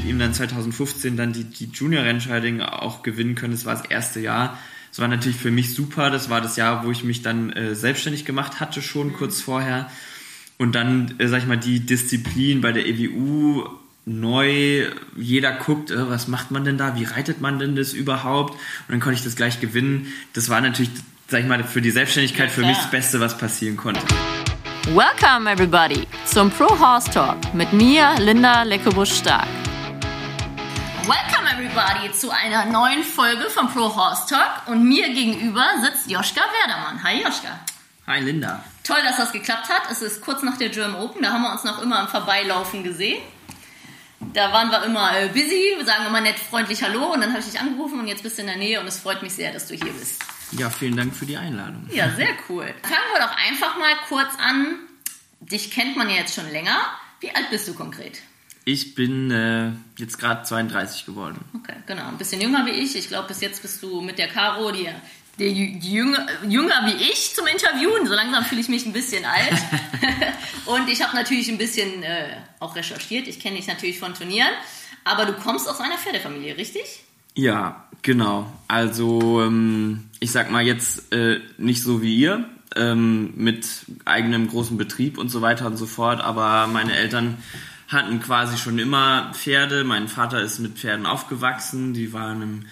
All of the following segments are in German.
mit ihm dann 2015 dann die, die Junior-Rennscheiding auch gewinnen können. Das war das erste Jahr. Das war natürlich für mich super. Das war das Jahr, wo ich mich dann äh, selbstständig gemacht hatte, schon kurz vorher. Und dann, äh, sag ich mal, die Disziplin bei der EWU neu, jeder guckt, äh, was macht man denn da, wie reitet man denn das überhaupt? Und dann konnte ich das gleich gewinnen. Das war natürlich, sag ich mal, für die Selbstständigkeit ja, für mich das Beste, was passieren konnte. Welcome everybody zum Pro Horse Talk mit mir, Linda Leckebusch-Stark. Welcome everybody zu einer neuen Folge vom Pro Horse Talk und mir gegenüber sitzt Joschka Werdermann. Hi Joschka. Hi Linda. Toll, dass das geklappt hat. Es ist kurz nach der German Open, da haben wir uns noch immer im Vorbeilaufen gesehen. Da waren wir immer äh, busy, sagen immer nett freundlich Hallo und dann habe ich dich angerufen und jetzt bist du in der Nähe und es freut mich sehr, dass du hier bist. Ja, vielen Dank für die Einladung. Ja, sehr cool. Fangen wir doch einfach mal kurz an. Dich kennt man ja jetzt schon länger. Wie alt bist du konkret? Ich bin äh, jetzt gerade 32 geworden. Okay, genau. Ein bisschen jünger wie ich. Ich glaube, bis jetzt bist du mit der Caro, die, die, die jünger, jünger wie ich zum Interviewen. So langsam fühle ich mich ein bisschen alt. Und ich habe natürlich ein bisschen äh, auch recherchiert. Ich kenne dich natürlich von Turnieren. Aber du kommst aus einer Pferdefamilie, richtig? Ja, genau. Also ähm, ich sag mal jetzt äh, nicht so wie ihr ähm, mit eigenem großen Betrieb und so weiter und so fort, aber meine Eltern hatten quasi schon immer Pferde. Mein Vater ist mit Pferden aufgewachsen, die waren im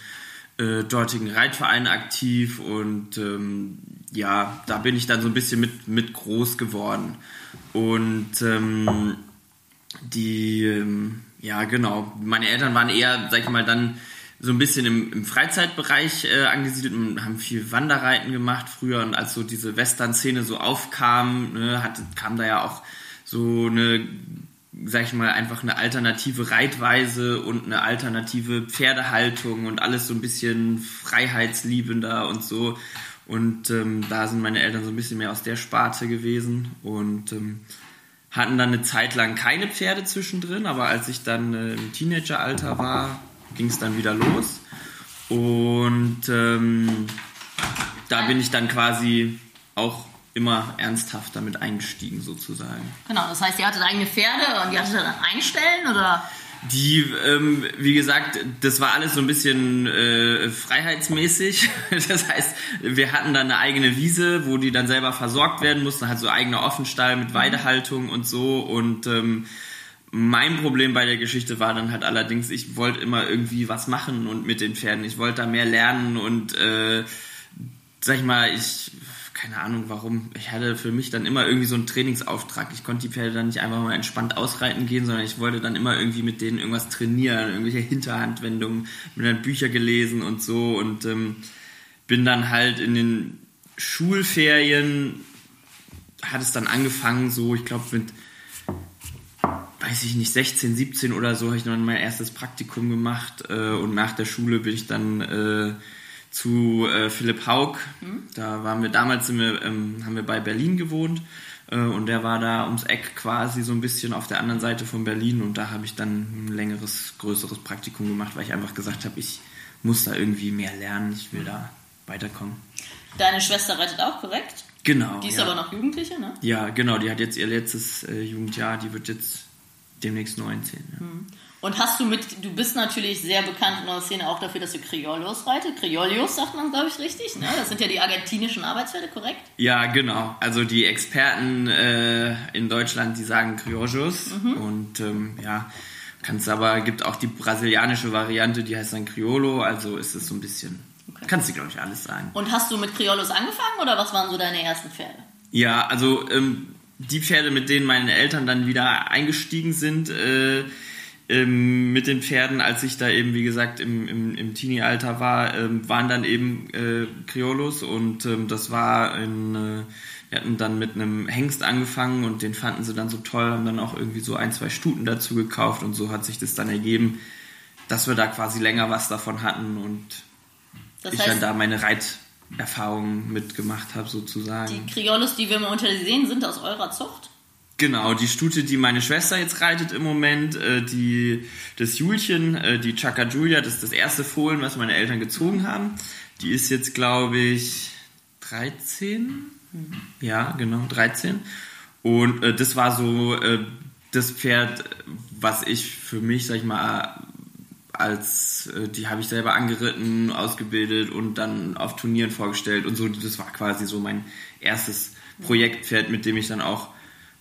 äh, dortigen Reitverein aktiv und ähm, ja, da bin ich dann so ein bisschen mit, mit groß geworden. Und ähm, die, ähm, ja genau, meine Eltern waren eher, sag ich mal, dann so ein bisschen im, im Freizeitbereich äh, angesiedelt und haben viel Wanderreiten gemacht früher. Und als so diese Western-Szene so aufkam, ne, hat, kam da ja auch so eine, sag ich mal, einfach eine alternative Reitweise und eine alternative Pferdehaltung und alles so ein bisschen freiheitsliebender und so. Und ähm, da sind meine Eltern so ein bisschen mehr aus der Sparte gewesen und ähm, hatten dann eine Zeit lang keine Pferde zwischendrin, aber als ich dann äh, im Teenageralter war, ging es dann wieder los. Und ähm, da bin ich dann quasi auch immer ernsthaft damit eingestiegen sozusagen. Genau, das heißt, ihr hattet eigene Pferde und die hattet ihr dann einstellen oder? Die, ähm, wie gesagt, das war alles so ein bisschen äh, freiheitsmäßig. Das heißt, wir hatten dann eine eigene Wiese, wo die dann selber versorgt werden mussten, halt so eigener Offenstall mit Weidehaltung und so und ähm, mein Problem bei der Geschichte war dann halt allerdings, ich wollte immer irgendwie was machen und mit den Pferden. Ich wollte da mehr lernen und äh, sag ich mal, ich keine Ahnung warum. Ich hatte für mich dann immer irgendwie so einen Trainingsauftrag. Ich konnte die Pferde dann nicht einfach mal entspannt ausreiten gehen, sondern ich wollte dann immer irgendwie mit denen irgendwas trainieren, irgendwelche Hinterhandwendungen, mir dann Bücher gelesen und so und ähm, bin dann halt in den Schulferien hat es dann angefangen, so ich glaube mit weiß ich nicht, 16, 17 oder so, habe ich dann mein erstes Praktikum gemacht äh, und nach der Schule bin ich dann äh, zu äh, Philipp Haug. Mhm. Da waren wir damals, wir, ähm, haben wir bei Berlin gewohnt äh, und der war da ums Eck quasi so ein bisschen auf der anderen Seite von Berlin und da habe ich dann ein längeres, größeres Praktikum gemacht, weil ich einfach gesagt habe, ich muss da irgendwie mehr lernen, ich will da weiterkommen. Deine Schwester reitet auch, korrekt? Genau. Die ist ja. aber noch Jugendliche, ne? Ja, genau, die hat jetzt ihr letztes äh, Jugendjahr, die wird jetzt demnächst 19. Ja. Hm. Und hast du mit, du bist natürlich sehr bekannt in der Szene auch dafür, dass du Criollos reitet. Criollos sagt man, glaube ich, richtig. Ne? Das sind ja die argentinischen Arbeitspferde, korrekt? Ja, genau. Also die Experten äh, in Deutschland, die sagen Criollos. Mhm. Und ähm, ja, kannst aber, gibt auch die brasilianische Variante, die heißt dann Criollo. Also ist es so ein bisschen, okay. kannst du, glaube ich, alles sagen. Und hast du mit Criollos angefangen oder was waren so deine ersten Pferde? Ja, also ähm, die Pferde, mit denen meine Eltern dann wieder eingestiegen sind, äh, ähm, mit den Pferden, als ich da eben, wie gesagt, im, im, im Teenie-Alter war, ähm, waren dann eben äh, Criollos und ähm, das war in, äh, wir hatten dann mit einem Hengst angefangen und den fanden sie dann so toll, haben dann auch irgendwie so ein, zwei Stuten dazu gekauft und so hat sich das dann ergeben, dass wir da quasi länger was davon hatten und das ich dann da meine Reit Erfahrungen mitgemacht habe, sozusagen. Die Criollos, die wir mal unter sehen, sind aus eurer Zucht? Genau, die Stute, die meine Schwester jetzt reitet im Moment, äh, die, das Julchen, äh, die Chaka Julia, das ist das erste Fohlen, was meine Eltern gezogen haben. Die ist jetzt, glaube ich, 13. Mhm. Ja, genau, 13. Und äh, das war so, äh, das Pferd, was ich für mich, sag ich mal, als äh, die habe ich selber angeritten, ausgebildet und dann auf Turnieren vorgestellt und so. Das war quasi so mein erstes Projektpferd, mit dem ich dann auch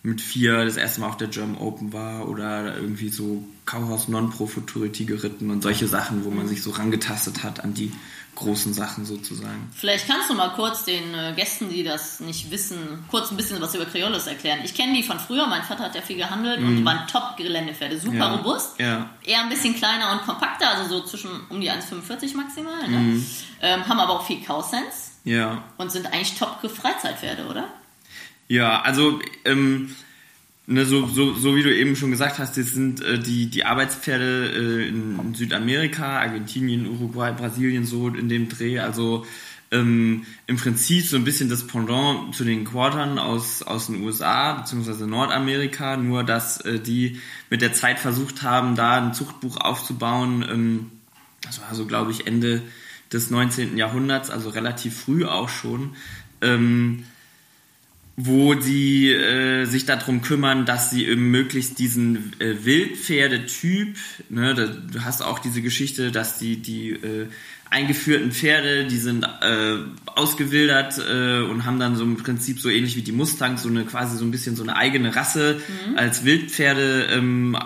mit vier das erste Mal auf der German Open war oder irgendwie so Kauhaus Non-Pro Futurity geritten und solche Sachen, wo man sich so rangetastet hat an die großen Sachen sozusagen. Vielleicht kannst du mal kurz den äh, Gästen, die das nicht wissen, kurz ein bisschen was über Criollos erklären. Ich kenne die von früher, mein Vater hat ja viel gehandelt mm. und die waren Top-Geländepferde, super Ja. robust. Ja. Eher ein bisschen kleiner und kompakter, also so zwischen um die 1,45 maximal. Ne? Mhm. Ähm, haben aber auch viel Cow-Sense Ja. und sind eigentlich Top-Freizeitpferde, oder? Ja, also ähm, ne, so, so, so wie du eben schon gesagt hast, das sind äh, die, die Arbeitspferde äh, in, Südamerika, Argentinien, Uruguay, Brasilien so in dem Dreh. Also ähm, im Prinzip so ein bisschen das Pendant zu den Quartern aus, aus den USA bzw. Nordamerika, nur dass äh, die mit der Zeit versucht haben, da ein Zuchtbuch aufzubauen. Ähm, das war so, glaube ich, Ende des 19. Jahrhunderts, also relativ früh auch schon. Ähm, wo die äh, sich darum kümmern, dass sie eben möglichst diesen äh, Wildpferdetyp, ne, da, du hast auch diese Geschichte, dass die die äh, eingeführten Pferde, die sind äh, ausgewildert äh, und haben dann so im Prinzip so ähnlich wie die Mustangs so eine quasi so ein bisschen so eine eigene Rasse als Wildpferde ähm,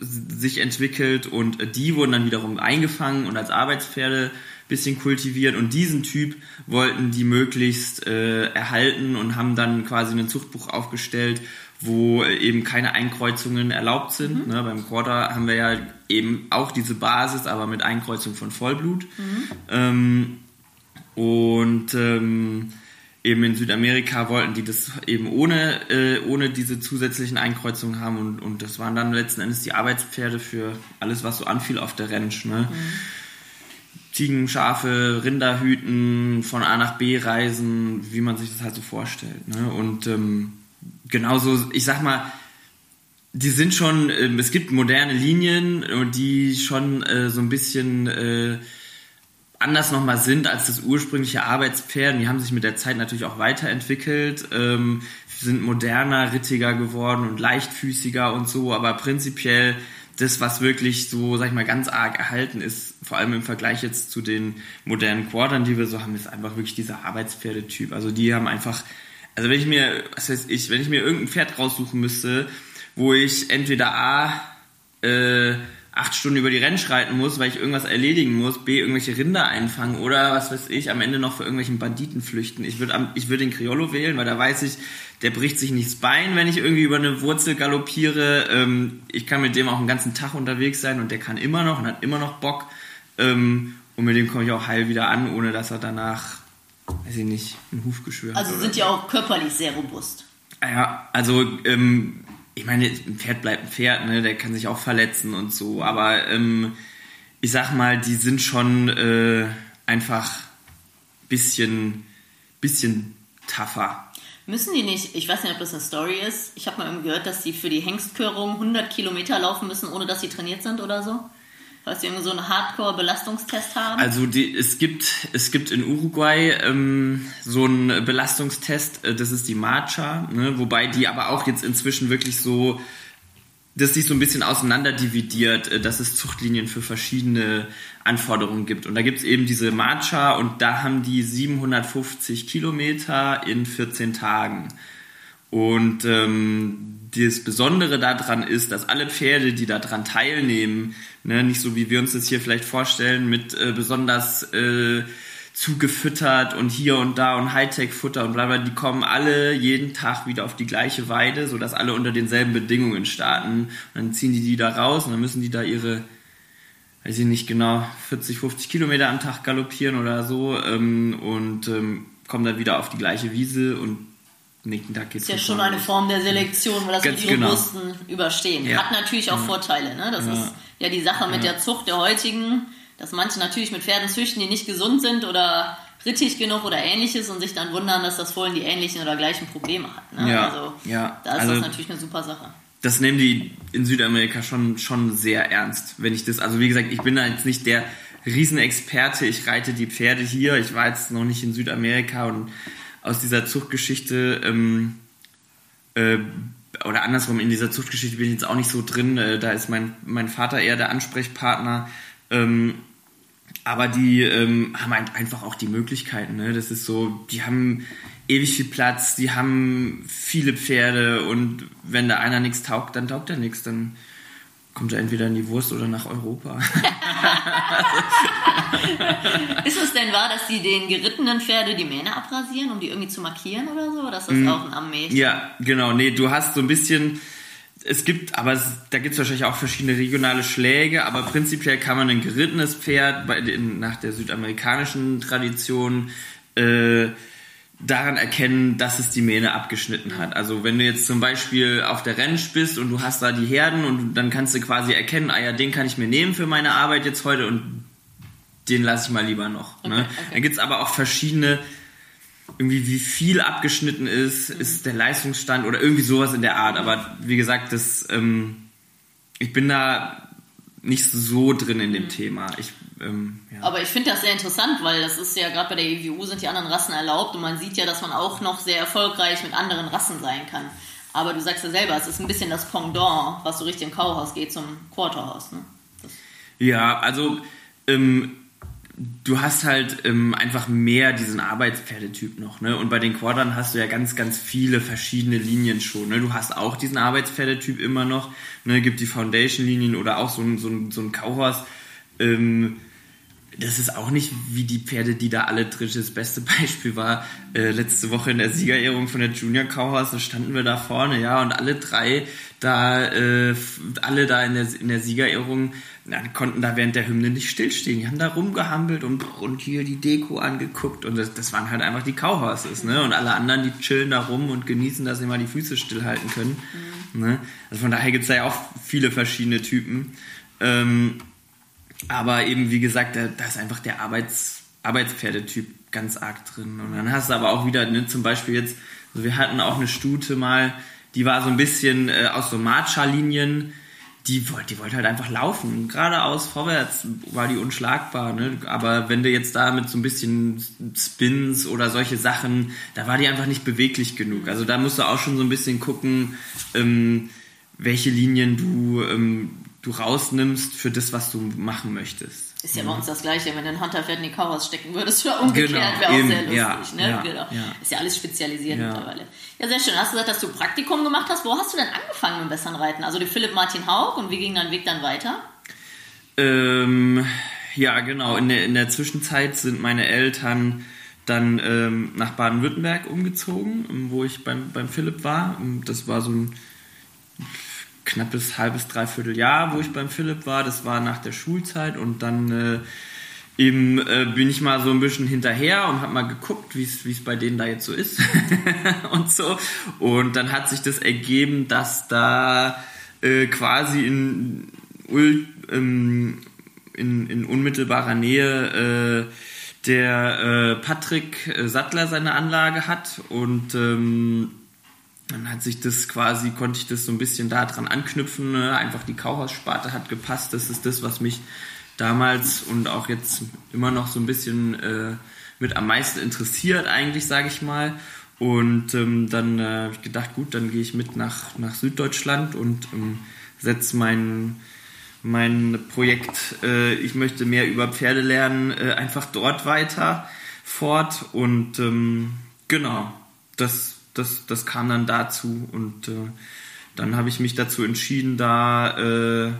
sich entwickelt und äh, die wurden dann wiederum eingefangen und als Arbeitspferde bisschen kultiviert und diesen Typ wollten die möglichst äh, erhalten und haben dann quasi ein Zuchtbuch aufgestellt, wo eben keine Einkreuzungen erlaubt sind. Ne, beim Quarter haben wir ja eben auch diese Basis, aber mit Einkreuzung von Vollblut. Ähm, und ähm, eben in Südamerika wollten die das eben ohne, äh, ohne diese zusätzlichen Einkreuzungen haben und, und das waren dann letzten Endes die Arbeitspferde für alles, was so anfiel auf der Ranch. Ne? Ziegen, Schafe, Rinder hüten, von A nach B reisen, wie man sich das halt so vorstellt. Ne? Und ähm, genauso, ich sag mal, die sind schon, ähm, es gibt moderne Linien, die schon äh, so ein bisschen äh, anders nochmal sind als das ursprüngliche Arbeitspferd. Die haben sich mit der Zeit natürlich auch weiterentwickelt, ähm, sind moderner, rittiger geworden und leichtfüßiger und so, aber prinzipiell das, was wirklich so, sag ich mal, ganz arg erhalten ist, vor allem im Vergleich jetzt zu den modernen Quartern, die wir so haben, ist einfach wirklich dieser Arbeitspferdetyp. Also die haben einfach, also wenn ich mir, was weiß ich, wenn ich mir irgendein Pferd raussuchen müsste, wo ich entweder A, äh, acht Stunden über die Rennsch reiten muss, weil ich irgendwas erledigen muss, B, irgendwelche Rinder einfangen oder was weiß ich, am Ende noch für irgendwelchen Banditen flüchten. Ich würde ich würd den Criollo wählen, weil da weiß ich, der bricht sich nicht das Bein, wenn ich irgendwie über eine Wurzel galoppiere. Ähm, ich kann mit dem auch einen ganzen Tag unterwegs sein und der kann immer noch und hat immer noch Bock. Ähm, und mit dem komme ich auch heil wieder an, ohne dass er danach, weiß ich nicht, einen Hufgeschwür hat. Also sind ja auch körperlich sehr robust. Ja, also ähm, ich meine, ein Pferd bleibt ein Pferd, ne? Der kann sich auch verletzen und so. Aber ähm, ich sag mal, die sind schon äh, einfach bisschen, bisschen tougher. Müssen die nicht, ich weiß nicht, ob das eine Story ist, ich habe mal irgendwie gehört, dass die für die Hengstkörung 100 Kilometer laufen müssen, ohne dass sie trainiert sind oder so? Weil sie irgendwie so einen Hardcore-Belastungstest haben? Also die, es gibt es gibt in Uruguay ähm, so einen Belastungstest, äh, das ist die Marcha, ne? wobei die aber auch jetzt inzwischen wirklich so das sich so ein bisschen auseinander dividiert, äh, dass es Zuchtlinien für verschiedene Anforderungen gibt. Und da gibt es eben diese Marcha und da haben die 750 Kilometer in 14 Tagen. Und ähm, das Besondere daran ist, dass alle Pferde, die daran teilnehmen, ne, nicht so wie wir uns das hier vielleicht vorstellen, mit äh, besonders äh, zugefüttert und hier und da und Hightech-Futter und bla bla, die kommen alle jeden Tag wieder auf die gleiche Weide, sodass alle unter denselben Bedingungen starten. Und dann ziehen die die da raus und dann müssen die da ihre, weiß ich nicht genau, 40, 50 Kilometer am Tag galoppieren oder so ähm, und ähm, kommen dann wieder auf die gleiche Wiese und nächsten Tag geht's ist ja schon eine. Form der Selektion, weil das Ganz die genau. Robusten überstehen. Ja. Hat natürlich auch Vorteile. Ne? Das Ja. ist ja die Sache mit der Zucht der heutigen, dass manche natürlich mit Pferden züchten, die nicht gesund sind oder rittig genug oder ähnliches und sich dann wundern, dass das Fohlen die ähnlichen oder gleichen Probleme hat. Ne? Ja, Also ja. da ist Also- das natürlich eine super Sache. das nehmen die in Südamerika schon, schon sehr ernst. Wenn ich das, also wie gesagt, ich bin da jetzt nicht der Riesenexperte, ich reite die Pferde hier, ich war jetzt noch nicht in Südamerika und aus dieser Zuchtgeschichte ähm, äh, oder andersrum, in dieser Zuchtgeschichte bin ich jetzt auch nicht so drin. Äh, da ist mein, mein Vater eher der Ansprechpartner. Ähm, aber die ähm, haben halt einfach auch die Möglichkeiten. Ne? Das ist so, die haben ewig viel Platz, die haben viele Pferde und wenn da einer nichts taugt, dann taugt er nichts. Dann kommt er entweder in die Wurst oder nach Europa. ist es denn wahr, dass die den gerittenen Pferde die Mähne abrasieren, um die irgendwie zu markieren oder so? Oder ist das mm, auch ein Armee? Ja, genau. Nee, du hast so ein bisschen es gibt, aber es, da gibt es wahrscheinlich auch verschiedene regionale Schläge, aber prinzipiell kann man ein gerittenes Pferd bei, in, nach der südamerikanischen Tradition äh, daran erkennen, dass es die Mähne abgeschnitten hat. Also wenn du jetzt zum Beispiel auf der Rennsch bist und du hast da die Herden und dann kannst du quasi erkennen, ah ja, den kann ich mir nehmen für meine Arbeit jetzt heute und den lasse ich mal lieber noch. Ne? Okay, ne? okay. Dann gibt es aber auch verschiedene irgendwie wie viel abgeschnitten ist, mhm. ist der Leistungsstand oder irgendwie sowas in der Art. Aber wie gesagt, das, ähm, ich bin da nicht so drin in dem mhm. Thema. Ich, ähm, ja. Aber ich finde das sehr interessant, weil das ist ja gerade bei der EWU sind die anderen Rassen erlaubt und man sieht ja, dass man auch noch sehr erfolgreich mit anderen Rassen sein kann. Aber du sagst ja selber, es ist ein bisschen das Pendant, was so richtig im Kauhaus geht zum Quarterhaus. Ne? Ja, also ähm, du hast halt ähm, einfach mehr diesen Arbeitspferdetyp noch, ne? Und bei den Quadern hast du ja ganz, ganz viele verschiedene Linien schon, ne? Du hast auch diesen Arbeitspferdetyp immer noch, ne? Gibt die Foundation-Linien oder auch so ein, so ein, so ein Kauhaus, ähm, das ist auch nicht wie die Pferde, die da alle drin Das beste Beispiel war äh, letzte Woche in der Siegerehrung von der Junior Kauhaus. Da standen wir da vorne, ja, und alle drei da, äh, alle da in der, in der Siegerehrung na, konnten da während der Hymne nicht stillstehen. Die haben da rumgehampelt und, und hier die Deko angeguckt und das, das waren halt einfach die Cowhorses, ne? Und alle anderen, die chillen da rum und genießen, dass sie mal die Füße stillhalten können. Mhm. Ne? Also von daher gibt es da ja auch viele verschiedene Typen. Ähm, aber eben, wie gesagt, da, da ist einfach der Arbeits, Arbeitspferdetyp ganz arg drin. Und dann hast du aber auch wieder, ne, zum Beispiel jetzt, also wir hatten auch eine Stute mal, die war so ein bisschen äh, aus so Marcha-Linien, die wollte, die wollte halt einfach laufen. Geradeaus, vorwärts war die unschlagbar. Ne? Aber wenn du jetzt da mit so ein bisschen Spins oder solche Sachen, da war die einfach nicht beweglich genug. Also da musst du auch schon so ein bisschen gucken, ähm, welche Linien du, ähm, du rausnimmst für das, was du machen möchtest. Ist ja bei uns das Gleiche, wenn du ein Hunterpferd in die Kauhaus stecken würdest oder umgekehrt, genau, wäre auch sehr lustig. Ja, ne? Ja, genau. ja. Ist ja alles spezialisiert mittlerweile. Ja, sehr schön. Hast du gesagt, dass du Praktikum gemacht hast. Wo hast du denn angefangen mit Westernreiten? Also die Philipp Martin Haug und wie ging dein Weg dann weiter? Ähm, ja, genau. In der, in der Zwischenzeit sind meine Eltern dann ähm, nach Baden-Württemberg umgezogen, wo ich beim, beim Philipp war. Das war so ein knappes halbes, dreiviertel Jahr, wo ich beim Philipp war. Das war nach der Schulzeit und dann äh, eben äh, bin ich mal so ein bisschen hinterher und habe mal geguckt, wie es bei denen da jetzt so ist und so. Und dann hat sich das ergeben, dass da äh, quasi in, ähm, in, in unmittelbarer Nähe äh, der äh, Patrick Sattler seine Anlage hat und ähm, dann hat sich das quasi, konnte ich das so ein bisschen daran anknüpfen. Ne? Einfach die Kauhaussparte hat gepasst. Das ist das, was mich damals und auch jetzt immer noch so ein bisschen äh, mit am meisten interessiert, eigentlich, sage ich mal. Und ähm, dann äh, habe ich gedacht, gut, dann gehe ich mit nach, nach Süddeutschland und ähm, setze mein, mein Projekt, äh, ich möchte mehr über Pferde lernen, äh, einfach dort weiter fort. Und ähm, genau, das das, das kam dann dazu und äh, dann habe ich mich dazu entschieden, da äh,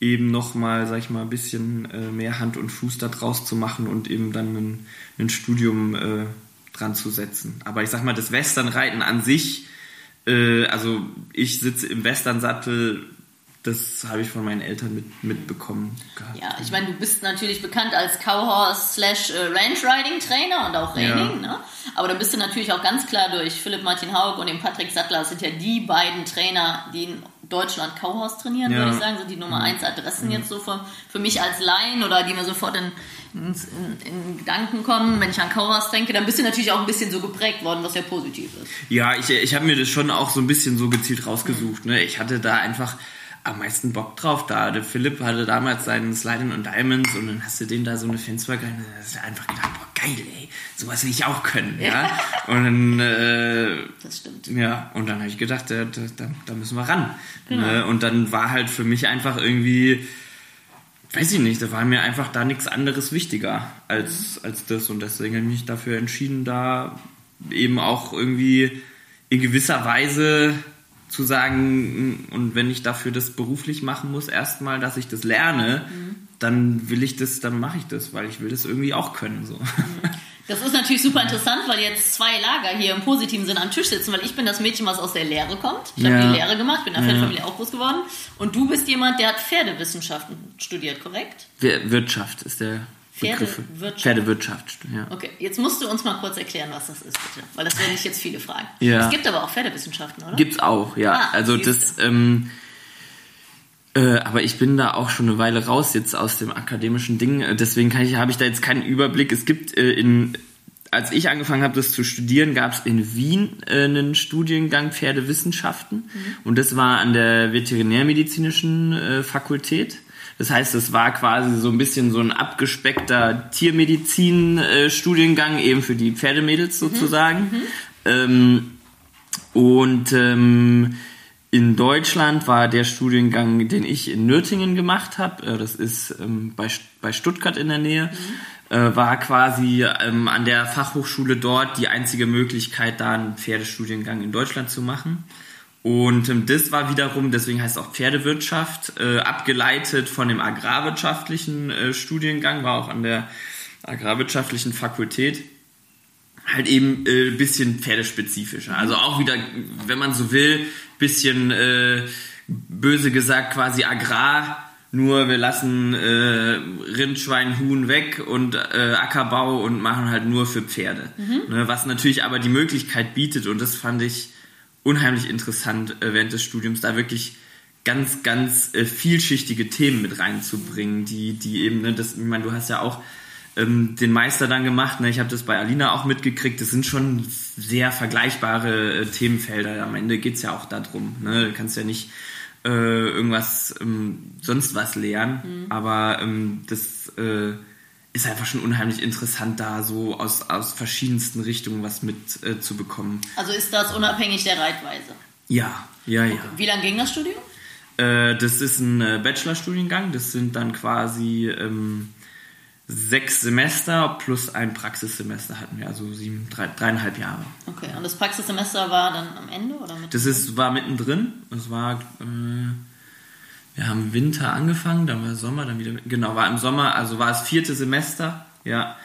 eben nochmal, sag ich mal, ein bisschen äh, mehr Hand und Fuß da draus zu machen und eben dann ein, ein Studium äh, dran zu setzen. Aber ich sag mal, das Westernreiten an sich, äh, also ich sitze im Westernsattel das habe ich von meinen Eltern mit, mitbekommen. Gehabt. Ja, ich meine, du bist natürlich bekannt als Cowhorse slash äh, Ranch Riding Trainer und auch Reining, ja. ne? Aber dann bist du natürlich auch ganz klar durch Philipp Martin Haug und den Patrick Sattler, das sind ja die beiden Trainer, die in Deutschland Cowhorse trainieren, ja. würde ich sagen, sind die Nummer 1 Adressen ja. jetzt so für, für mich als Laien oder die mir sofort in, in, in, Gedanken kommen, wenn ich an Cowhorse denke, dann bist du natürlich auch ein bisschen so geprägt worden, was ja positiv ist. Ja, ich, ich habe mir das schon auch so ein bisschen so gezielt rausgesucht. Ne? Ich hatte da einfach am meisten Bock drauf da. Der Philipp hatte damals seinen Sliding und Diamonds und dann hast du den da so eine Fenster rein. Da hast du einfach gedacht, boah, geil, ey, sowas will ich auch können, ja. Und dann, äh, Das stimmt. ja, und dann habe ich gedacht, da, da, da- da müssen wir ran. Genau. Ne? Und dann war halt für mich einfach irgendwie, weiß ich nicht, da war mir einfach da nichts anderes wichtiger als, als das. Und deswegen habe ich mich dafür entschieden, da eben auch irgendwie in gewisser Weise zu sagen, und wenn ich dafür das beruflich machen muss, erstmal, dass ich das lerne, dann will ich das, dann mache ich das, weil ich will das irgendwie auch können. So. Das ist natürlich super interessant, weil jetzt zwei Lager hier im positiven Sinne am Tisch sitzen, weil ich bin das Mädchen, was aus der Lehre kommt. Ich habe Ja. die Lehre gemacht, bin in der Pferdefamilie auch groß geworden. Und du bist jemand, der hat Pferdewissenschaften studiert, korrekt? Wir- Wirtschaft ist der Pferdewirtschaft. Pferdewirtschaft, ja. Okay, jetzt musst du uns mal kurz erklären, was das ist, bitte. Weil das werden ich jetzt viele fragen. Ja. Es gibt aber auch Pferdewissenschaften, oder? Gibt's auch, ja. Ah, also das, ähm, äh, aber ich bin da auch schon eine Weile raus jetzt aus dem akademischen Ding. Deswegen kann ich, habe ich da jetzt keinen Überblick. Es gibt äh, in, als ich angefangen habe, das zu studieren, gab es in Wien äh, einen Studiengang Pferdewissenschaften und das war an der veterinärmedizinischen äh, Fakultät. Das heißt, es war quasi so ein bisschen so ein abgespeckter Tiermedizin-Studiengang eben für die Pferdemädels sozusagen. Ähm, und ähm, in Deutschland war der Studiengang, den ich in Nürtingen gemacht habe, äh, das ist ähm, bei, bei Stuttgart in der Nähe, äh, war quasi ähm, an der Fachhochschule dort die einzige Möglichkeit, da einen Pferdestudiengang in Deutschland zu machen. Und ähm, das war wiederum, deswegen heißt es auch Pferdewirtschaft, äh, abgeleitet von dem agrarwirtschaftlichen äh, Studiengang, war auch an der agrarwirtschaftlichen Fakultät halt eben äh, bisschen pferdespezifischer. Also auch wieder, wenn man so will, bisschen äh, böse gesagt quasi Agrar, nur wir lassen äh, Rind, Schwein, Huhn weg und äh, Ackerbau und machen halt nur für Pferde. Ne, was natürlich aber die Möglichkeit bietet und das fand ich unheimlich interessant äh, während des Studiums, da wirklich ganz, ganz äh, vielschichtige Themen mit reinzubringen, die, die eben, ne, das, ich meine, du hast ja auch ähm, den Meister dann gemacht, ne, ich habe das bei Alina auch mitgekriegt, das sind schon sehr vergleichbare äh, Themenfelder. Am Ende geht's ja auch darum, ne, du kannst ja nicht äh, irgendwas ähm, sonst was lehren, aber ähm, das äh, ist einfach schon unheimlich interessant, da so aus, aus verschiedensten Richtungen was mit äh, zu bekommen. Also ist das unabhängig der Reitweise. Ja, ja, ja. Wie lange ging das Studium? Äh, das ist ein äh, Bachelorstudiengang. Das sind dann quasi ähm, sechs Semester plus ein Praxissemester hatten wir, also sieben, drei, dreieinhalb Jahre. Okay, und das Praxissemester war dann am Ende oder mit? Das ist, war mittendrin. Es war, äh, wir haben Winter angefangen, dann war Sommer, dann wieder, genau, war im Sommer, also war es vierte Semester, ja.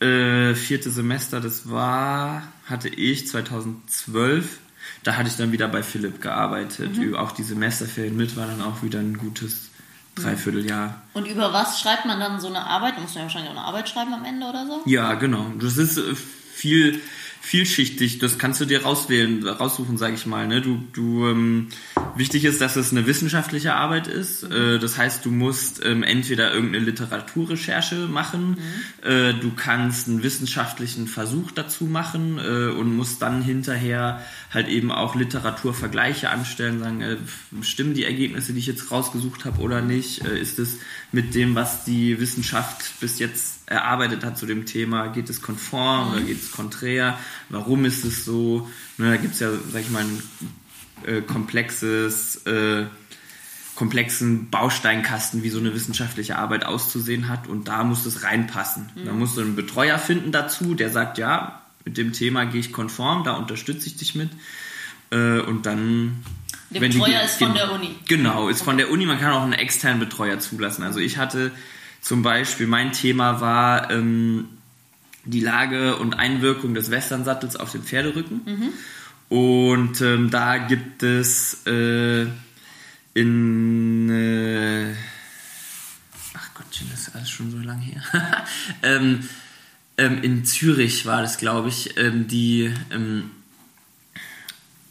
Äh, vierte Semester, das war, hatte ich 2012. Da hatte ich dann wieder bei Philipp gearbeitet. Mhm. Auch die Semesterferien mit war dann auch wieder ein gutes Dreivierteljahr. Und über was schreibt man dann so eine Arbeit? Muss man ja wahrscheinlich auch eine Arbeit schreiben am Ende oder so? Ja, genau. Das ist äh, viel vielschichtig. Das kannst du dir rauswählen, raussuchen, sage ich mal. Ne? Du, du ähm, wichtig ist, dass es eine wissenschaftliche Arbeit ist. Äh, das heißt, du musst ähm, entweder irgendeine Literaturrecherche machen, äh, du kannst einen wissenschaftlichen Versuch dazu machen äh, und musst dann hinterher halt eben auch Literaturvergleiche anstellen, sagen, äh, stimmen die Ergebnisse, die ich jetzt rausgesucht habe oder nicht? Äh, ist es mit dem, was die Wissenschaft bis jetzt erarbeitet hat zu dem Thema, geht es konform oder geht es konträr? Warum ist es so? Ne, da gibt es ja, sag ich mal, ein äh, komplexes, äh, komplexen Bausteinkasten, wie so eine wissenschaftliche Arbeit auszusehen hat und da muss es reinpassen. Da musst du einen Betreuer finden dazu, der sagt, ja, mit dem Thema gehe ich konform, da unterstütze ich dich mit äh, und dann... Der wenn die- Betreuer ist von der Uni. Genau, ist von der Uni. Man kann auch einen externen Betreuer zulassen. Also ich hatte zum Beispiel, mein Thema war ähm, die Lage und Einwirkung des Westernsattels auf den Pferderücken. Und ähm, da gibt es äh, in... Äh, ach Gottchen, das ist alles schon so lange her. ähm, ähm, in Zürich war das, glaube ich, ähm, die... Ähm,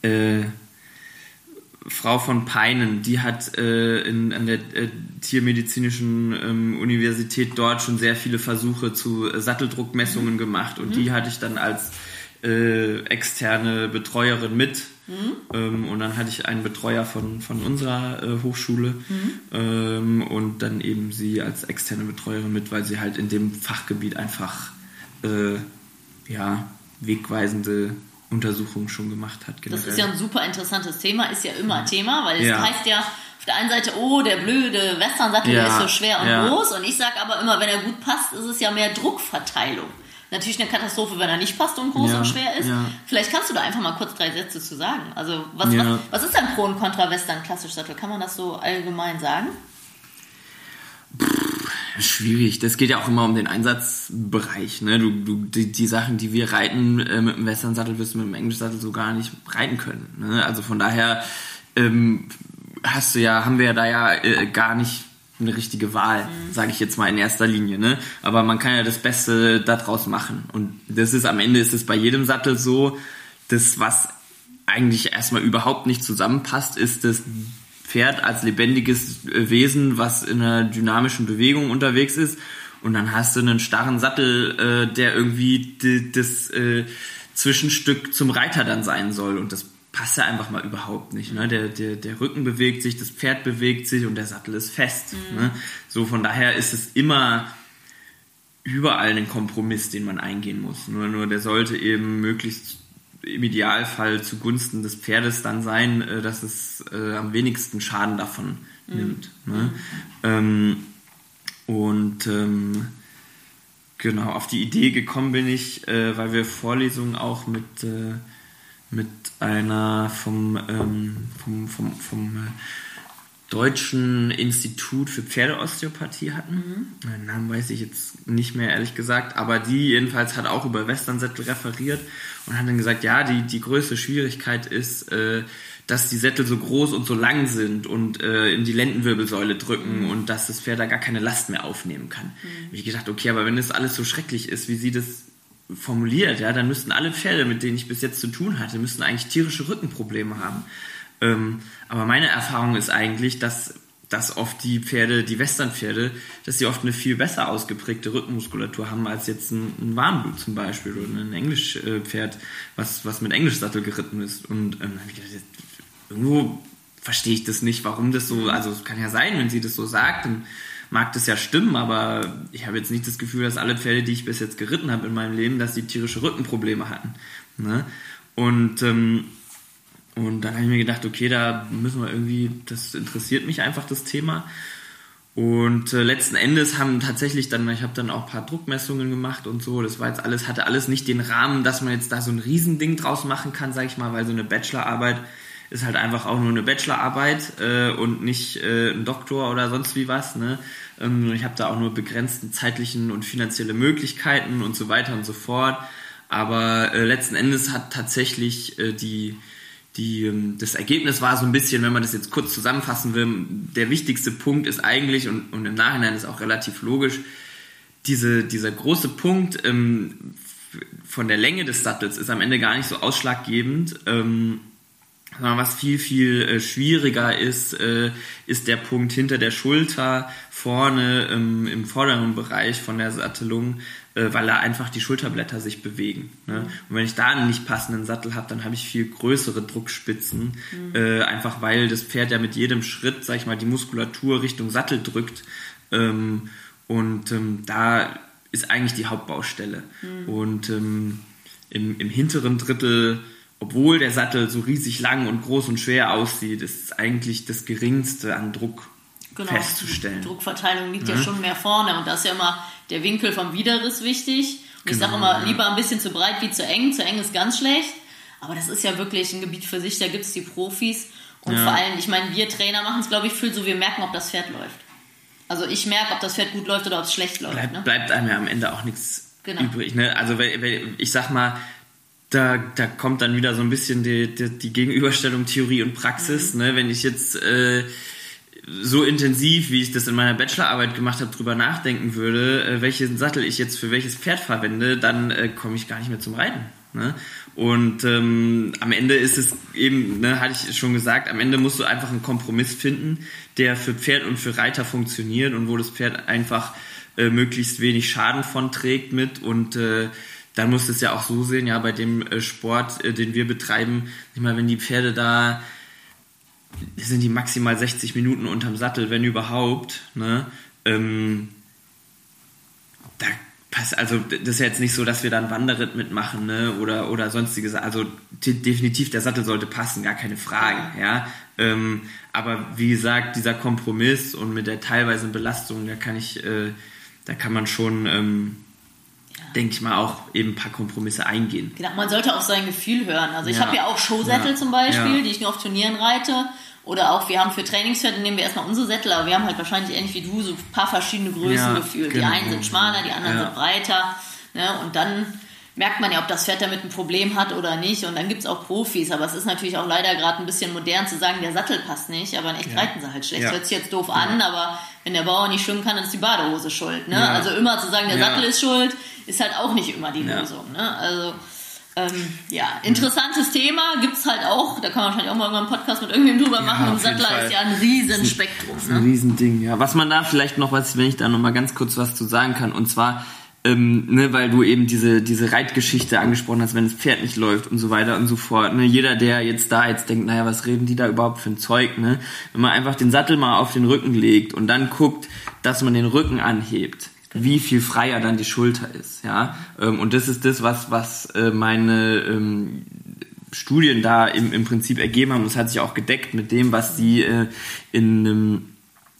äh, Frau von Peinen, die hat äh, in, an der äh, Tiermedizinischen ähm, Universität dort schon sehr viele Versuche zu äh, Satteldruckmessungen gemacht und die hatte ich dann als äh, externe Betreuerin mit. Ähm, und dann hatte ich einen Betreuer von, von unserer äh, Hochschule ähm, und dann eben sie als externe Betreuerin mit, weil sie halt in dem Fachgebiet einfach äh, ja, wegweisende Untersuchungen schon gemacht hat. Generell. Das ist ja ein super interessantes Thema, ist ja immer Thema, weil es ja. heißt ja auf der einen Seite, oh, der blöde Westernsattel ja. ist so schwer und ja. groß und ich sage aber immer, wenn er gut passt, ist es ja mehr Druckverteilung. Natürlich eine Katastrophe, wenn er nicht passt und groß und schwer ist. Vielleicht kannst du da einfach mal kurz drei Sätze zu sagen. Also was, was, was ist ein Pro und Contra Western klassisch Sattel? Kann man das so allgemein sagen? Schwierig. Das geht ja auch immer um den Einsatzbereich. Ne? Du, du, die, die Sachen, die wir reiten äh, mit dem Western-Sattel, wirst du mit dem Englisch-Sattel so gar nicht reiten können. Ne? Also von daher ähm, hast du ja, haben wir ja da ja äh, gar nicht eine richtige Wahl, mhm. sage ich jetzt mal in erster Linie. Ne? Aber man kann ja das Beste daraus machen. Und das ist am Ende ist es bei jedem Sattel so, das was eigentlich erstmal überhaupt nicht zusammenpasst, ist das Pferd als lebendiges Wesen, was in einer dynamischen Bewegung unterwegs ist. Und dann hast du einen starren Sattel, äh, der irgendwie das äh, Zwischenstück zum Reiter dann sein soll. Und das passt ja einfach mal überhaupt nicht. Ne? Der, der, der Rücken bewegt sich, das Pferd bewegt sich und der Sattel ist fest. Mhm. Ne? So von daher ist es immer überall ein Kompromiss, den man eingehen muss. Nur, nur der sollte eben möglichst im Idealfall zugunsten des Pferdes dann sein, äh, dass es äh, am wenigsten Schaden davon mhm. nimmt. Ne? Ähm, und ähm, genau, auf die Idee gekommen bin ich, äh, weil wir Vorlesungen auch mit, äh, mit einer vom, ähm, vom, vom, vom äh, Deutschen Institut für Pferdeosteopathie hatten. Mhm. Den Namen weiß ich jetzt nicht mehr, ehrlich gesagt, aber die jedenfalls hat auch über Westernsättel referiert und hat dann gesagt, ja, die, die größte Schwierigkeit ist, äh, dass die Sättel so groß und so lang sind und äh, in die Lendenwirbelsäule drücken mhm. und dass das Pferd da gar keine Last mehr aufnehmen kann. Mhm. Hab ich gedacht, okay, aber wenn das alles so schrecklich ist, wie sie das formuliert, ja, dann müssten alle Pferde, mit denen ich bis jetzt zu tun hatte, müssten eigentlich tierische Rückenprobleme haben. Ähm, aber meine Erfahrung ist eigentlich, dass, dass oft die Pferde, die Westernpferde, dass sie oft eine viel besser ausgeprägte Rückenmuskulatur haben als jetzt ein, ein Warmblut zum Beispiel oder ein Englischpferd, was, was mit Englischsattel geritten ist. Und ähm, irgendwo verstehe ich das nicht, warum das so, also es kann ja sein, wenn sie das so sagt, dann mag das ja stimmen, aber ich habe jetzt nicht das Gefühl, dass alle Pferde, die ich bis jetzt geritten habe in meinem Leben, dass die tierische Rückenprobleme hatten. Ne? Und ähm, und dann habe ich mir gedacht, okay, da müssen wir irgendwie, das interessiert mich einfach das Thema. Und äh, letzten Endes haben tatsächlich dann, ich habe dann auch ein paar Druckmessungen gemacht und so. Das war jetzt alles, hatte alles nicht den Rahmen, dass man jetzt da so ein Riesending draus machen kann, sag ich mal, weil so eine Bachelorarbeit ist halt einfach auch nur eine Bachelorarbeit äh, und nicht äh, ein Doktor oder sonst wie was. Ne? Ähm, ich habe da auch nur begrenzten zeitlichen und finanzielle Möglichkeiten und so weiter und so fort. Aber äh, letzten Endes hat tatsächlich äh, die die, ähm, das Ergebnis war so ein bisschen, wenn man das jetzt kurz zusammenfassen will, der wichtigste Punkt ist eigentlich, und, und im Nachhinein ist auch relativ logisch, diese, dieser große Punkt ähm, von der Länge des Sattels ist am Ende gar nicht so ausschlaggebend, ähm, sondern was viel, viel äh, schwieriger ist, äh, ist der Punkt hinter der Schulter, vorne ähm, im vorderen Bereich von der Sattelung, weil da einfach die Schulterblätter sich bewegen. Ne? Und wenn ich da einen nicht passenden Sattel habe, dann habe ich viel größere Druckspitzen, mhm. äh, einfach weil das Pferd ja mit jedem Schritt, sag ich mal, die Muskulatur Richtung Sattel drückt. Ähm, und ähm, da ist eigentlich die Hauptbaustelle. Mhm. Und ähm, im, im hinteren Drittel obwohl der Sattel so riesig lang und groß und schwer aussieht, ist eigentlich das geringste an Druck genau. festzustellen. Die Druckverteilung liegt ja. ja. schon mehr vorne und da ist ja immer der Winkel vom Widerriss wichtig. Und genau, ich sage immer, ja. lieber ein bisschen zu breit wie zu eng. Zu eng ist ganz schlecht. Aber das ist ja wirklich ein Gebiet für sich, da gibt es die Profis. Und ja. vor allem, ich meine, wir Trainer machen es, glaube ich, viel so, wir merken, ob das Pferd läuft. Also ich merke, ob das Pferd gut läuft oder ob es schlecht läuft. Bleibt, ne? bleibt einem ja am Ende auch nichts genau. übrig. Ne? Also ich sag mal, da, da kommt dann wieder so ein bisschen die, die, die Gegenüberstellung Theorie und Praxis. Mhm. Ne? Wenn ich jetzt äh, so intensiv, wie ich das in meiner Bachelorarbeit gemacht habe, drüber nachdenken würde, äh, welchen Sattel ich jetzt für welches Pferd verwende, dann äh, komme ich gar nicht mehr zum Reiten. Ne? Und ähm, am Ende ist es eben, ne, hatte ich schon gesagt, am Ende musst du einfach einen Kompromiss finden, der für Pferd und für Reiter funktioniert und wo das Pferd einfach äh, möglichst wenig Schaden von trägt mit und äh, dann musst du es ja auch so sehen, ja, bei dem äh, Sport, äh, den wir betreiben, ich meine, wenn die Pferde da sind die maximal 60 Minuten unterm Sattel, wenn überhaupt, ne? Ähm, da pass, also das ist ja jetzt nicht so, dass wir da einen Wanderritt mitmachen, ne? Oder, oder sonstiges. Also definitiv der Sattel sollte passen, gar keine Frage, ja. Ähm, aber wie gesagt, dieser Kompromiss und mit der teilweisen Belastung, da kann ich, äh, da kann man schon, ähm. Denke ich mal, auch eben ein paar Kompromisse eingehen. Genau, man sollte auf sein Gefühl hören. Also ich ja. habe ja auch Showsättel ja. zum Beispiel, die ich nur auf Turnieren reite. Oder auch, wir haben für Trainingspferde, nehmen wir erstmal unsere Sättel, aber wir haben halt wahrscheinlich ähnlich wie du so ein paar verschiedene Größen gefühlt. Genau. Die einen sind schmaler, die anderen sind breiter. Ne? Und dann merkt man ja, ob das Pferd damit ein Problem hat oder nicht. Und dann gibt es auch Profis. Aber es ist natürlich auch leider gerade ein bisschen modern zu sagen, der Sattel passt nicht. Aber in echt ja. reiten sie halt schlecht. Ja. Hört sich jetzt doof ja. an, aber wenn der Bauer nicht schwimmen kann, dann ist die Badehose schuld. Ne? Also immer zu sagen, der Sattel ist schuld, ist halt auch nicht immer die Lösung. Ne? Also ähm, ja, interessantes Thema, gibt es halt auch, da kann man wahrscheinlich auch mal einen Podcast mit irgendwem drüber machen. Ja, Sattler ist ja ein Riesenspektrum. Ist ein, ne? Riesending, ja. Was man da vielleicht noch, was, wenn ich da noch mal ganz kurz was zu sagen kann, und zwar, ähm, ne, weil du eben diese, diese Reitgeschichte angesprochen hast, wenn das Pferd nicht läuft und so weiter und so fort. Ne? Jeder, der jetzt da jetzt denkt, naja, was reden die da überhaupt für ein Zeug, ne? Wenn man einfach den Sattel mal auf den Rücken legt und dann guckt, dass man den Rücken anhebt, wie viel freier dann die Schulter ist, ja. Ähm, und das ist das, was, was äh, meine ähm, Studien da im, im Prinzip ergeben haben. Das hat sich auch gedeckt mit dem, was sie äh, in einem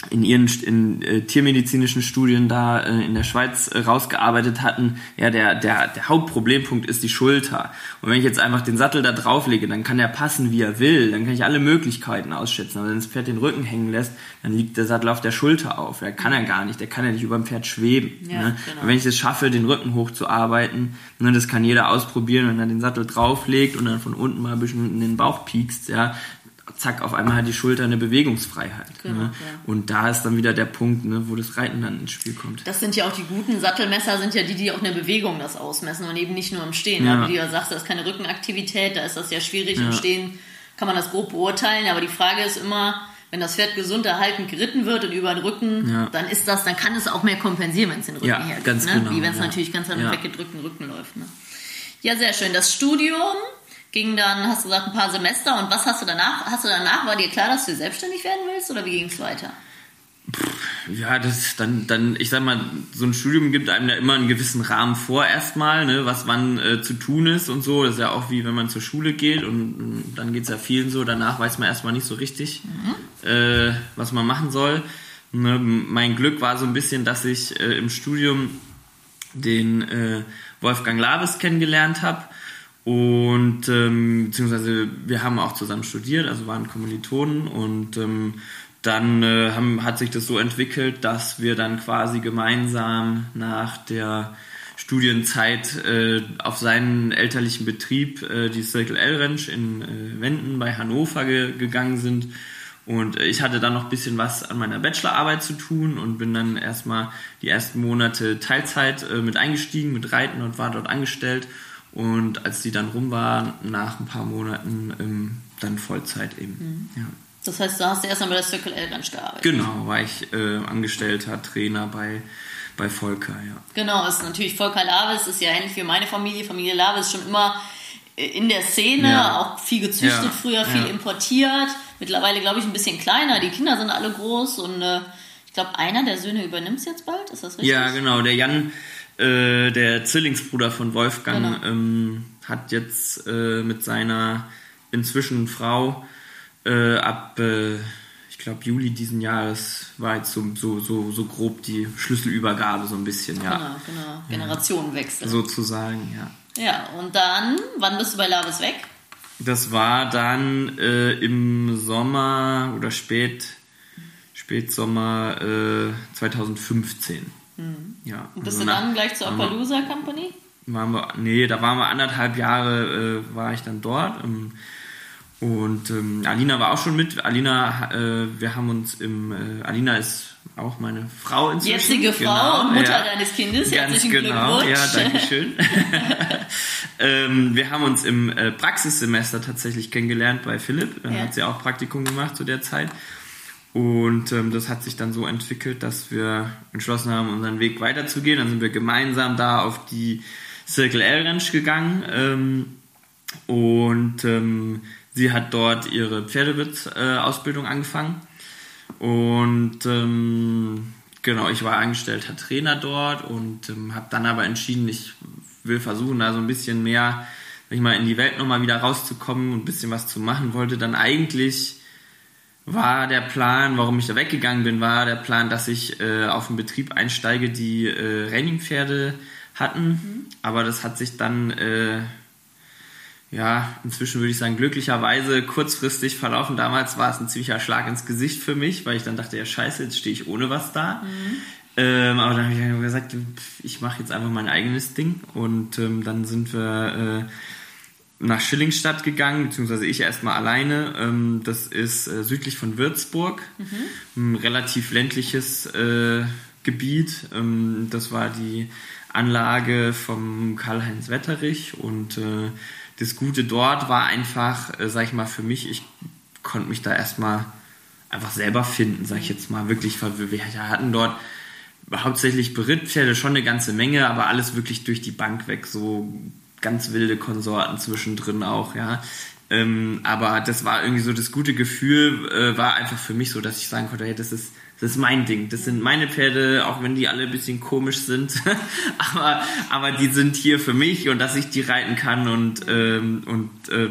in ihren in, äh, tiermedizinischen Studien da äh, in der Schweiz äh, rausgearbeitet hatten, ja, der, der, der Hauptproblempunkt ist die Schulter. Und wenn ich jetzt einfach den Sattel da drauflege, dann kann er passen, wie er will, dann kann ich alle Möglichkeiten ausschätzen. Aber wenn das Pferd den Rücken hängen lässt, dann liegt der Sattel auf der Schulter auf. Der kann er gar nicht, der kann ja nicht über dem Pferd schweben. Ja, ne? genau. Und wenn ich es schaffe, den Rücken hochzuarbeiten, ne, das kann jeder ausprobieren, wenn er den Sattel drauflegt und dann von unten mal ein bisschen in den Bauch piekst, ja, zack, auf einmal hat die Schulter eine Bewegungsfreiheit. Genau, ne? ja. Und da ist dann wieder der Punkt, ne, wo das Reiten dann ins Spiel kommt. Das sind ja auch die guten Sattelmesser, sind ja die, die auch in der Bewegung das ausmessen und eben nicht nur im Stehen. Ja. Wie du ja sagst, da ist keine Rückenaktivität, da ist das ja schwierig. Ja. Im Stehen kann man das grob beurteilen, aber die Frage ist immer, wenn das Pferd gesund erhalten geritten wird und über den Rücken, ja. dann ist das, dann kann es auch mehr kompensieren, wenn es den Rücken ja, hergibt. Ganz ne? genau, Wie wenn es natürlich ganz an den weggedrückten Rücken läuft. Ne? Ja, sehr schön. Das Studium ging dann, hast du gesagt, ein paar Semester und was hast du danach? Hast du danach, war dir klar, dass du selbstständig werden willst oder wie ging es weiter? Ja, das dann, dann, ich sag mal, so ein Studium gibt einem da immer einen gewissen Rahmen vor erstmal, ne, was wann äh, zu tun ist und so. Das ist ja auch wie wenn man zur Schule geht und, dann geht es ja vielen so, danach weiß man erstmal nicht so richtig, mhm. äh, was man machen soll. Ne, mein Glück war so ein bisschen, dass ich äh, im Studium den äh, Wolfgang Laves kennengelernt habe und ähm, beziehungsweise wir haben auch zusammen studiert, also waren Kommilitonen und ähm, dann äh, haben, hat sich das so entwickelt, dass wir dann quasi gemeinsam nach der Studienzeit äh, auf seinen elterlichen Betrieb, äh, die Circle L Ranch in äh, Wenden bei Hannover ge gegangen sind. Und ich hatte dann noch ein bisschen was an meiner Bachelorarbeit zu tun und bin dann erstmal die ersten Monate Teilzeit äh, mit eingestiegen, mit Reiten und war dort angestellt und als die dann rum war, nach ein paar Monaten, ähm, dann Vollzeit eben. Mhm. Ja. Das heißt, da hast du erstmal bei der Circle L Ranch gearbeitet? Genau, war ich äh, Angestellter, Trainer bei, bei Volker, ja. Genau, ist natürlich Volker Lavis, ist ja ähnlich wie meine Familie. Familie Lavis schon immer äh, in der Szene, ja. auch viel gezüchtet ja. früher, viel ja. importiert. Mittlerweile, glaube ich, ein bisschen kleiner. Die Kinder sind alle groß und äh, ich glaube, einer der Söhne übernimmt es jetzt bald, ist das richtig? Ja, genau. Der Jan äh, der Zwillingsbruder von Wolfgang, genau. ähm, hat jetzt äh, mit seiner inzwischen Frau äh, ab, äh, ich glaube, Juli diesen Jahres war jetzt so, so, so, so grob die Schlüsselübergabe so ein bisschen, ja. Genau, genau. Generationenwechsel. Ja. Sozusagen, ja. Ja, und dann, wann bist du bei Lavis weg? Das war dann äh, im Sommer oder spät, Spätsommer 2015. Mhm. Ja. Und bist also du dann gleich zur Appaloosa Company? Waren wir, nee, da waren wir anderthalb Jahre, äh, war ich dann dort. Ähm, und ähm, Alina war auch schon mit. Alina, äh, wir haben uns im, äh, Alina ist auch meine Frau inzwischen. Jetzige Frau genau, und Mutter ja. deines Kindes. Ganz Herzlichen genau, Glückwunsch. ja, danke schön. ähm, wir haben uns im äh, Praxissemester tatsächlich kennengelernt bei Philipp. Da ja. hat sie auch Praktikum gemacht zu der Zeit. Und ähm, das hat sich dann so entwickelt, dass wir entschlossen haben, unseren Weg weiterzugehen. Dann sind wir gemeinsam da auf die Circle L Ranch gegangen. Ähm, und ähm, sie hat dort ihre Pferdewitz-Ausbildung äh, angefangen. Und ähm, genau, ich war angestellter Trainer dort und ähm, habe dann aber entschieden, ich will versuchen, da so ein bisschen mehr, sag ich mal, in die Welt nochmal wieder rauszukommen und ein bisschen was zu machen. Wollte dann eigentlich war der Plan, warum ich da weggegangen bin, war der Plan, dass ich äh, auf einen Betrieb einsteige, die äh, Raining-Pferde hatten. Mhm. Aber das hat sich dann, äh, ja, inzwischen würde ich sagen, glücklicherweise kurzfristig verlaufen. Damals war es ein ziemlicher Schlag ins Gesicht für mich, weil ich dann dachte, ja scheiße, jetzt stehe ich ohne was da. Mhm. Ähm, aber dann habe ich gesagt, ich mache jetzt einfach mein eigenes Ding. Und ähm, dann sind wir äh, nach Schillingstadt gegangen, beziehungsweise ich erstmal alleine. Ähm, das ist äh, südlich von Würzburg, mhm. ein relativ ländliches äh, Gebiet. Ähm, das war die Anlage vom Karl-Heinz Wetterich und äh, das Gute dort war einfach, äh, sag ich mal, für mich, ich konnte mich da erstmal einfach selber finden, sag ich jetzt mal, wirklich, wir hatten dort hauptsächlich Berittpferde schon eine ganze Menge, aber alles wirklich durch die Bank weg, so ganz wilde Konsorten zwischendrin auch, ja. Ähm, aber das war irgendwie so das gute Gefühl, äh, war einfach für mich so, dass ich sagen konnte, hey, das ist, das ist mein Ding. Das sind meine Pferde, auch wenn die alle ein bisschen komisch sind. aber, aber die sind hier für mich und dass ich die reiten kann und, ähm, und äh,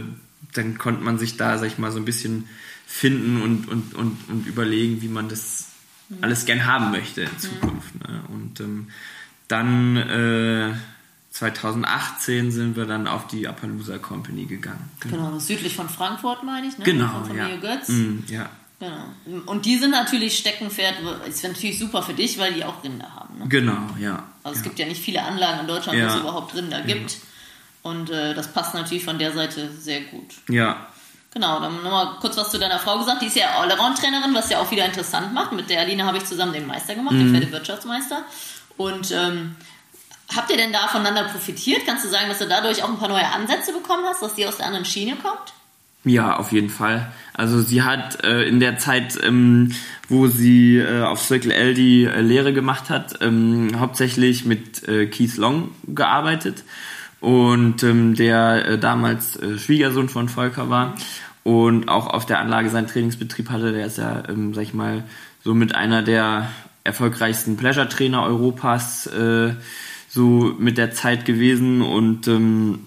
dann konnte man sich da, sag ich mal, so ein bisschen finden und, und, und, und überlegen, wie man das alles gern haben möchte in Zukunft. Ne? Und ähm, dann äh, 2018 sind wir dann auf die Appaloosa Company gegangen. Genau, genau südlich von Frankfurt meine ich, ne? Genau, von Familie ja. Götz. Mm, ja. Genau. Und die sind natürlich Steckenpferd, ist natürlich super für dich, weil die auch Rinder haben. Ne? Genau, ja. Also es ja. gibt ja nicht viele Anlagen in Deutschland, ja. wo es überhaupt Rinder gibt. Und äh, das passt natürlich von der Seite sehr gut. Ja. Genau, dann nochmal kurz was zu deiner Frau gesagt. Die ist ja Allround-Trainerin, was ja auch wieder interessant macht. Mit der Alina habe ich zusammen den Meister gemacht, mhm. den Pferdewirtschaftsmeister. Und ähm, Habt ihr denn da voneinander profitiert? Kannst du sagen, dass du dadurch auch ein paar neue Ansätze bekommen hast, dass die aus der anderen Schiene kommt? Ja, auf jeden Fall. Also sie hat äh, in der Zeit, ähm, wo sie äh, auf Circle L die äh, Lehre gemacht hat, ähm, hauptsächlich mit äh, Keith Long gearbeitet und ähm, der äh, damals äh, Schwiegersohn von Volker war und auch auf der Anlage seinen Trainingsbetrieb hatte. Der ist ja, ähm, sag ich mal, so mit einer der erfolgreichsten Pleasure-Trainer Europas so mit der Zeit gewesen und ähm,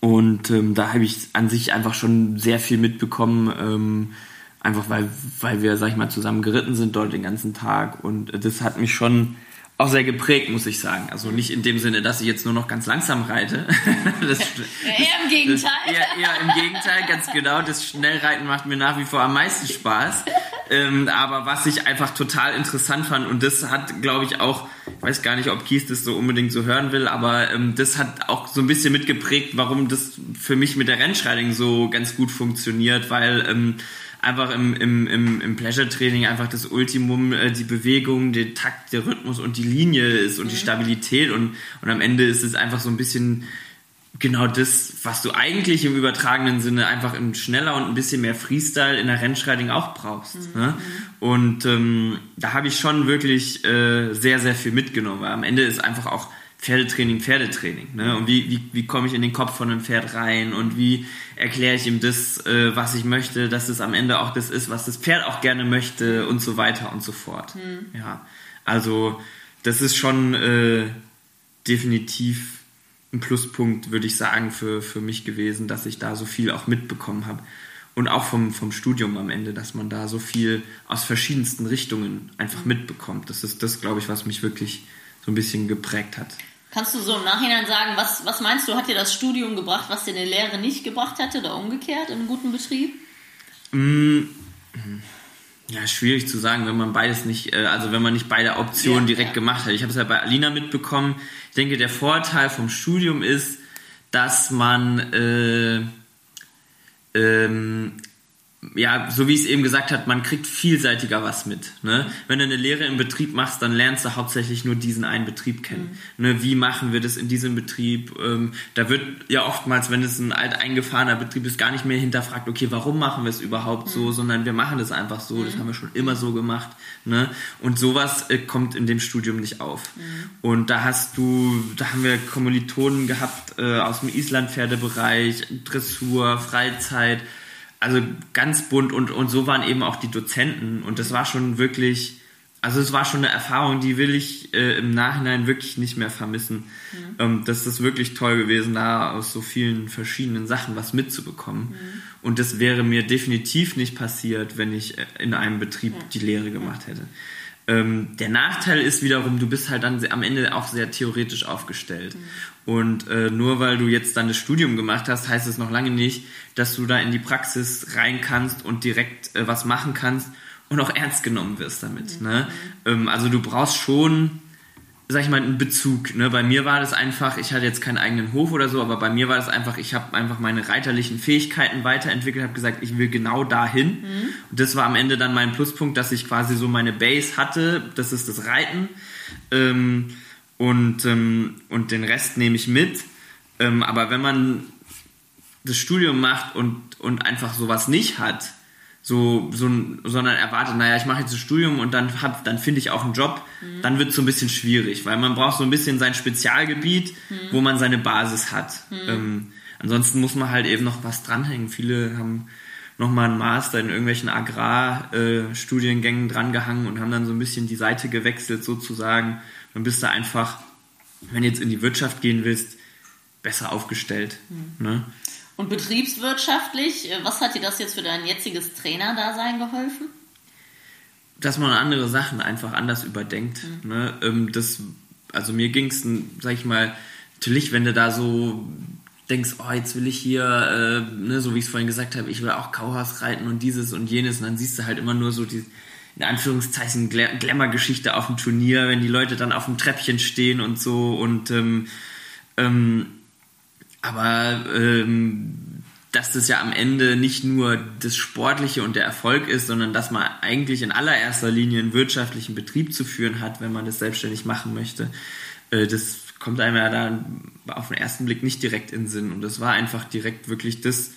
und ähm, da habe ich an sich einfach schon sehr viel mitbekommen, ähm, einfach weil, weil wir, sag ich mal, zusammen geritten sind dort den ganzen Tag und das hat mich schon auch sehr geprägt, muss ich sagen. Also nicht in dem Sinne, dass ich jetzt nur noch ganz langsam reite. Das, eher im Gegenteil. Das, eher, eher, im Gegenteil, ganz genau. Das Schnellreiten macht mir nach wie vor am meisten Spaß. Ähm, aber was ich einfach total interessant fand und das hat, glaube ich, auch, ich weiß gar nicht, ob Kies das so unbedingt so hören will, aber ähm, das hat auch so ein bisschen mitgeprägt, warum das für mich mit der Rennschreiting so ganz gut funktioniert, weil ähm, einfach im, im, im, im Pleasure-Training einfach das Ultimum, äh, die Bewegung, der Takt, der Rhythmus und die Linie ist und mhm. die Stabilität und, und am Ende ist es einfach so ein bisschen genau das, was du eigentlich im übertragenen Sinne einfach im schneller und ein bisschen mehr Freestyle in der Rennschreiting auch brauchst. Mhm. Ne? Und ähm, da habe ich schon wirklich äh, sehr, sehr viel mitgenommen, weil am Ende ist einfach auch Pferdetraining, Pferdetraining. Ne? Und wie, wie, wie komme ich in den Kopf von einem Pferd rein und wie erkläre ich ihm das, äh, was ich möchte, dass es am Ende auch das ist, was das Pferd auch gerne möchte und so weiter und so fort. Mhm. Ja, also das ist schon äh, definitiv ein Pluspunkt, würde ich sagen, für, für mich gewesen, dass ich da so viel auch mitbekommen habe. Und auch vom, vom Studium am Ende, dass man da so viel aus verschiedensten Richtungen einfach mhm. mitbekommt. Das ist das, glaube ich, was mich wirklich so ein bisschen geprägt hat. Kannst du so im Nachhinein sagen, was, was meinst du, hat dir das Studium gebracht, was dir eine Lehre nicht gebracht hätte oder umgekehrt in einem guten Betrieb? Mm, ja, schwierig zu sagen, wenn man beides nicht, äh, also wenn man nicht beide Optionen ja, direkt ja. gemacht hat. Ich habe es ja bei Alina mitbekommen. Ich denke, der Vorteil vom Studium ist, dass man äh, ähm, ja, so wie ich es eben gesagt habe, man kriegt vielseitiger was mit. Ne? Wenn du eine Lehre im Betrieb machst, dann lernst du hauptsächlich nur diesen einen Betrieb kennen. Mhm. Ne? Wie machen wir das in diesem Betrieb? Ähm, da wird ja oftmals, wenn es ein alt eingefahrener Betrieb ist, gar nicht mehr hinterfragt, okay, warum machen wir es überhaupt mhm. so, sondern wir machen das einfach so, das mhm. haben wir schon immer so gemacht. Ne? Und sowas äh, kommt in dem Studium nicht auf. Mhm. Und da hast du, da haben wir Kommilitonen gehabt äh, aus dem Islandpferdebereich, Dressur, Freizeit, also ganz bunt und, und so waren eben auch die Dozenten und das war schon wirklich, also es war schon eine Erfahrung, die will ich äh, im Nachhinein wirklich nicht mehr vermissen. Mhm. Ähm, das ist wirklich toll gewesen, da aus so vielen verschiedenen Sachen was mitzubekommen. Mhm. Und das wäre mir definitiv nicht passiert, wenn ich äh, in einem Betrieb ja. die Lehre gemacht hätte. Ähm, der Nachteil ist wiederum, du bist halt dann am Ende auch sehr theoretisch aufgestellt. Mhm. Und äh, nur weil du jetzt dann das Studium gemacht hast, heißt es noch lange nicht, dass du da in die Praxis rein kannst und direkt äh, was machen kannst und auch ernst genommen wirst damit. Mhm. Ne? Ähm, also du brauchst schon, sag ich mal, einen Bezug. Ne? Bei mir war das einfach, ich hatte jetzt keinen eigenen Hof oder so, aber bei mir war das einfach, ich habe einfach meine reiterlichen Fähigkeiten weiterentwickelt, habe gesagt, ich will genau dahin. Mhm. Und das war am Ende dann mein Pluspunkt, dass ich quasi so meine Base hatte, das ist das Reiten. Ähm, und, ähm, und den Rest nehme ich mit. Ähm, aber wenn man das Studium macht und, und einfach sowas nicht hat, so, so sondern erwartet, naja, ich mache jetzt ein Studium und dann hab, dann finde ich auch einen Job, mhm. dann wird es so ein bisschen schwierig, weil man braucht so ein bisschen sein Spezialgebiet, mhm. wo man seine Basis hat. Mhm. Ähm, ansonsten muss man halt eben noch was dranhängen. Viele haben nochmal einen Master in irgendwelchen Agrarstudiengängen äh, drangehangen und haben dann so ein bisschen die Seite gewechselt sozusagen. Dann bist du einfach, wenn du jetzt in die Wirtschaft gehen willst, besser aufgestellt. Mhm. Ne? Und betriebswirtschaftlich, äh, was hat dir das jetzt für dein jetziges Trainerdasein geholfen? Dass man andere Sachen einfach anders überdenkt. Mhm. Ne? Ähm, das, also mir ging es, sag ich mal, natürlich, wenn du da so denkst, oh, jetzt will ich hier, äh, ne, so wie ich es vorhin gesagt habe, ich will auch Kauhaus reiten und dieses und jenes, und dann siehst du halt immer nur so die, in Anführungszeichen, Glamour-Geschichte auf dem Turnier, wenn die Leute dann auf dem Treppchen stehen und so und ähm, ähm, aber ähm, dass das ja am Ende nicht nur das Sportliche und der Erfolg ist, sondern dass man eigentlich in allererster Linie einen wirtschaftlichen Betrieb zu führen hat, wenn man das selbstständig machen möchte. Äh, das kommt einem ja da auf den ersten Blick nicht direkt in den Sinn. Und das war einfach direkt wirklich das,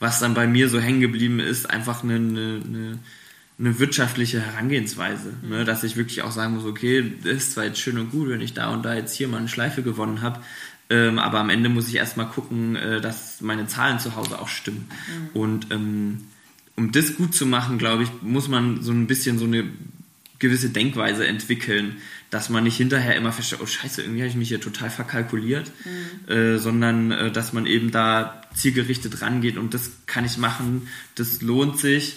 was dann bei mir so hängen geblieben ist, einfach eine, eine, eine wirtschaftliche Herangehensweise. Ne? Mhm. Dass ich wirklich auch sagen muss, okay, das ist zwar jetzt schön und gut, wenn ich da und da jetzt hier mal eine Schleife gewonnen habe, ähm, aber am Ende muss ich erstmal gucken, äh, dass meine Zahlen zu Hause auch stimmen. Mhm. Und ähm, um das gut zu machen, glaube ich, muss man so ein bisschen so eine gewisse Denkweise entwickeln, dass man nicht hinterher immer feststellt, oh scheiße, irgendwie habe ich mich hier total verkalkuliert, mhm. äh, sondern äh, dass man eben da zielgerichtet rangeht und das kann ich machen, das lohnt sich,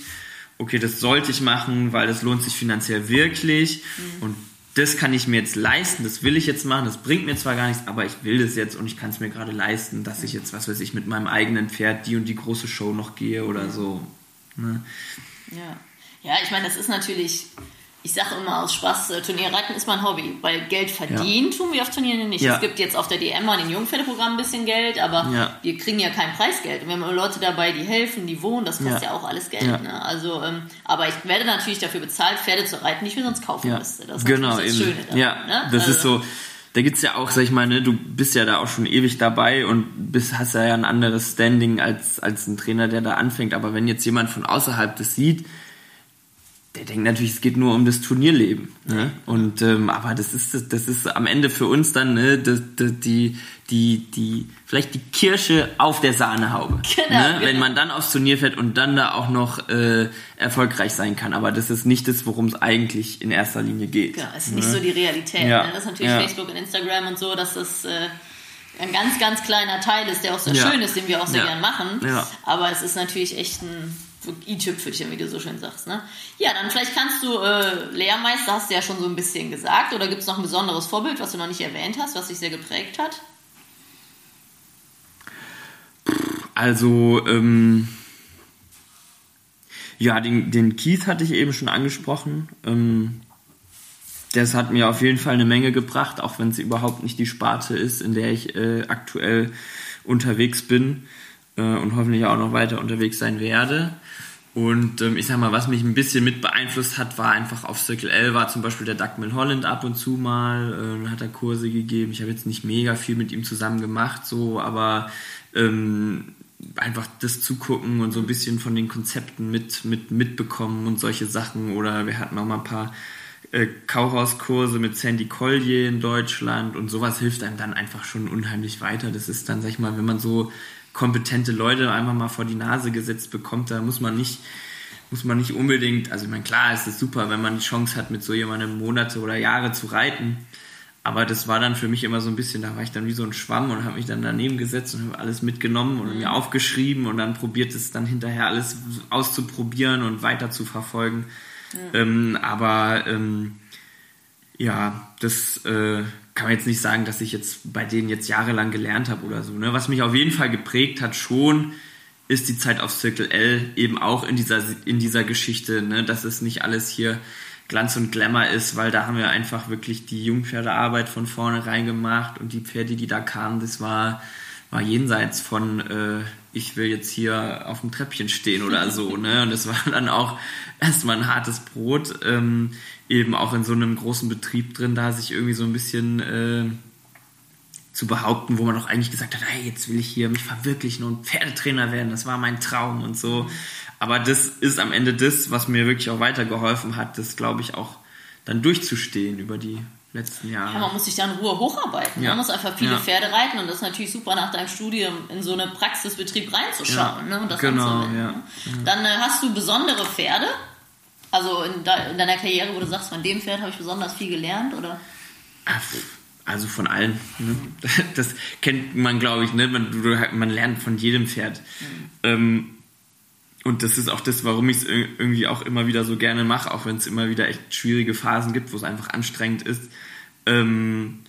okay, das sollte ich machen, weil das lohnt sich finanziell wirklich mhm. und das kann ich mir jetzt leisten, das will ich jetzt machen, das bringt mir zwar gar nichts, aber ich will das jetzt und ich kann es mir gerade leisten, dass ich jetzt, was weiß ich, mit meinem eigenen Pferd die und die große Show noch gehe oder so. Ne? Ja. ja, ich meine, das ist natürlich ich sage immer aus Spaß, äh, Turnierreiten ist mein Hobby, weil Geld verdienen ja. tun wir auf Turnieren nicht. Ja. Es gibt jetzt auf der DM mal in dem Jungpferdeprogramm ein bisschen Geld, aber ja. wir kriegen ja kein Preisgeld. Und wir haben Leute dabei, die helfen, die wohnen, das kostet ja, auch alles Geld. Ne? Also, ähm, aber ich werde natürlich dafür bezahlt, Pferde zu reiten, die ich mir sonst kaufen müsste. Das ist genau, das Schöne daran, Ja, ne? das also, ist so da gibt es ja auch, sag ich mal, ne, du bist ja da auch schon ewig dabei und bist, hast ja ein anderes Standing als, als ein Trainer, der da anfängt. Aber wenn jetzt jemand von außerhalb das sieht, der denkt natürlich, es geht nur um das Turnierleben. Ne? Und ähm, aber das ist das ist am Ende für uns dann ne, das, das, die die die vielleicht die Kirsche auf der Sahnehaube, genau, ne? genau. wenn man dann aufs Turnier fährt und dann da auch noch äh, erfolgreich sein kann. Aber das ist nicht das, worum es eigentlich in erster Linie geht. Ja, es ist ne? nicht so die Realität. Ja. Ne? Das ist natürlich ja. Facebook und Instagram und so, dass das äh, ein ganz ganz kleiner Teil ist, der auch sehr ja. schön ist, den wir auch sehr gern machen. Aber es ist natürlich echt ein i-Tüpfelchen, wie du so schön sagst. Ne? Ja, dann vielleicht kannst du äh, Lehrmeister, hast du ja schon so ein bisschen gesagt, oder gibt es noch ein besonderes Vorbild, was du noch nicht erwähnt hast, was dich sehr geprägt hat? Also, ähm, ja, den, den Keith hatte ich eben schon angesprochen. Ähm, das hat mir auf jeden Fall eine Menge gebracht, auch wenn es überhaupt nicht die Sparte ist, in der ich äh, aktuell unterwegs bin äh, und hoffentlich auch noch weiter unterwegs sein werde. Und ähm, ich sag mal, was mich ein bisschen mit beeinflusst hat, war einfach auf Circle L war zum Beispiel der Doug Holland ab und zu mal, äh, hat er Kurse gegeben. Ich habe jetzt nicht mega viel mit ihm zusammen gemacht, so, aber ähm, einfach das zugucken und so ein bisschen von den Konzepten mit, mit mitbekommen und solche Sachen. Oder wir hatten auch mal ein paar äh, Kauhauskurse mit Sandy Collier in Deutschland und sowas hilft einem dann einfach schon unheimlich weiter. Das ist dann, sag ich mal, wenn man so kompetente Leute einmal mal vor die Nase gesetzt bekommt. Da muss man nicht muss man nicht unbedingt, also ich meine, klar ist es super, wenn man die Chance hat, mit so jemandem Monate oder Jahre zu reiten. Aber das war dann für mich immer so ein bisschen, da war ich dann wie so ein Schwamm und habe mich dann daneben gesetzt und habe alles mitgenommen und mhm. mir aufgeschrieben und dann probiert es dann hinterher alles auszuprobieren und weiter zu verfolgen. Mhm. Ähm, aber ähm, ja, das äh, kann man jetzt nicht sagen, dass ich jetzt bei denen jetzt jahrelang gelernt habe oder so. Ne? Was mich auf jeden Fall geprägt hat schon, ist die Zeit auf Circle L eben auch in dieser, in dieser Geschichte, ne? dass es nicht alles hier Glanz und Glamour ist, weil da haben wir einfach wirklich die Jungpferdearbeit von vornherein gemacht und die Pferde, die da kamen, das war, war jenseits von äh, ich will jetzt hier auf dem Treppchen stehen oder so. Ne? Und das war dann auch erstmal ein hartes Brot, ähm, eben auch in so einem großen Betrieb drin, da sich irgendwie so ein bisschen äh, zu behaupten, wo man auch eigentlich gesagt hat, hey, jetzt will ich hier mich verwirklichen und Pferdetrainer werden, das war mein Traum und so. Aber das ist am Ende das, was mir wirklich auch weitergeholfen hat, das glaube ich auch dann durchzustehen über die letzten Jahre. Ja, man muss sich da in Ruhe hocharbeiten. Ja. Man muss einfach viele ja. Pferde reiten und das ist natürlich super, nach deinem Studium in so einen Praxisbetrieb reinzuschauen ja. ne, und das genau, anzuwenden. Ja. Dann äh, hast du besondere Pferde, also in, de in, deiner Karriere, wo du sagst, von dem Pferd habe ich besonders viel gelernt, oder? Also von allen. Ne? Das kennt man, glaube ich. Ne? Man, man, lernt von jedem Pferd. Mhm. Ähm, und das ist auch das, warum ich es irgendwie auch immer wieder so gerne mache, auch wenn es immer wieder echt schwierige Phasen gibt, wo es einfach anstrengend ist. Ähm,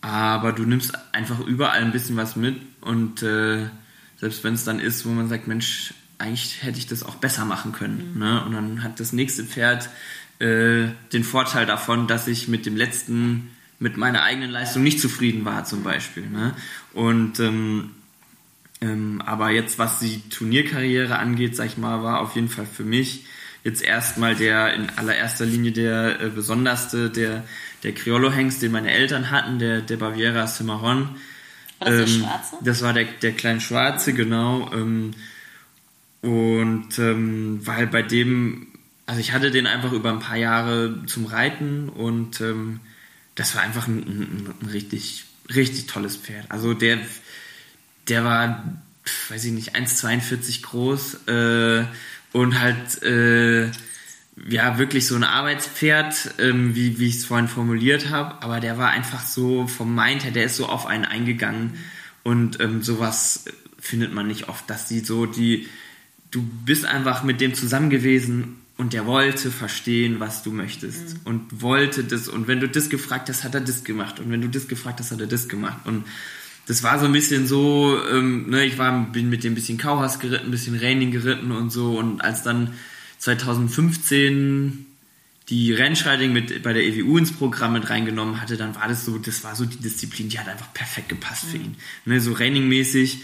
aber du nimmst einfach überall ein bisschen was mit und äh, selbst wenn es dann ist, wo man sagt, Mensch, eigentlich hätte ich das auch besser machen können. Mhm. Ne? Und dann hat das nächste Pferd äh, den Vorteil davon, dass ich mit dem letzten mit meiner eigenen Leistung nicht zufrieden war zum Beispiel. Ne? Und ähm, ähm, aber jetzt, was die Turnierkarriere angeht, sag ich mal, war auf jeden Fall für mich jetzt erstmal der in allererster Linie der äh, besonderste, der, der Criollo-Hengst, den meine Eltern hatten, der, der Baviera Cimarron. War das ähm, der Schwarze? Das war der, der kleine Schwarze, genau. Ähm, und ähm, weil bei dem, also ich hatte den einfach über ein paar Jahre zum Reiten und ähm, das war einfach ein, ein, ein, richtig, richtig tolles Pferd. Also der, der war, weiß ich nicht, 1,42 groß äh, und halt, äh, ja, wirklich so ein Arbeitspferd, ähm, wie, wie ich es vorhin formuliert habe, aber der war einfach so vom Mind her, der ist so auf einen eingegangen und ähm, sowas findet man nicht oft, dass die so, die, du bist einfach mit dem zusammen gewesen und der wollte verstehen, was du möchtest mhm. und wollte das und wenn du das gefragt hast, hat er das gemacht und wenn du das gefragt hast, hat er das gemacht und das war so ein bisschen so, ähm, ne, ich war, bin mit dem ein bisschen Kauhaus geritten, ein bisschen Raining geritten und so und als dann 2015 die Rennschreiting mit bei der EWU ins Programm mit reingenommen hatte, dann war das so, das war so die Disziplin, die hat einfach perfekt gepasst mhm. für ihn. Ne, so Raining-mäßig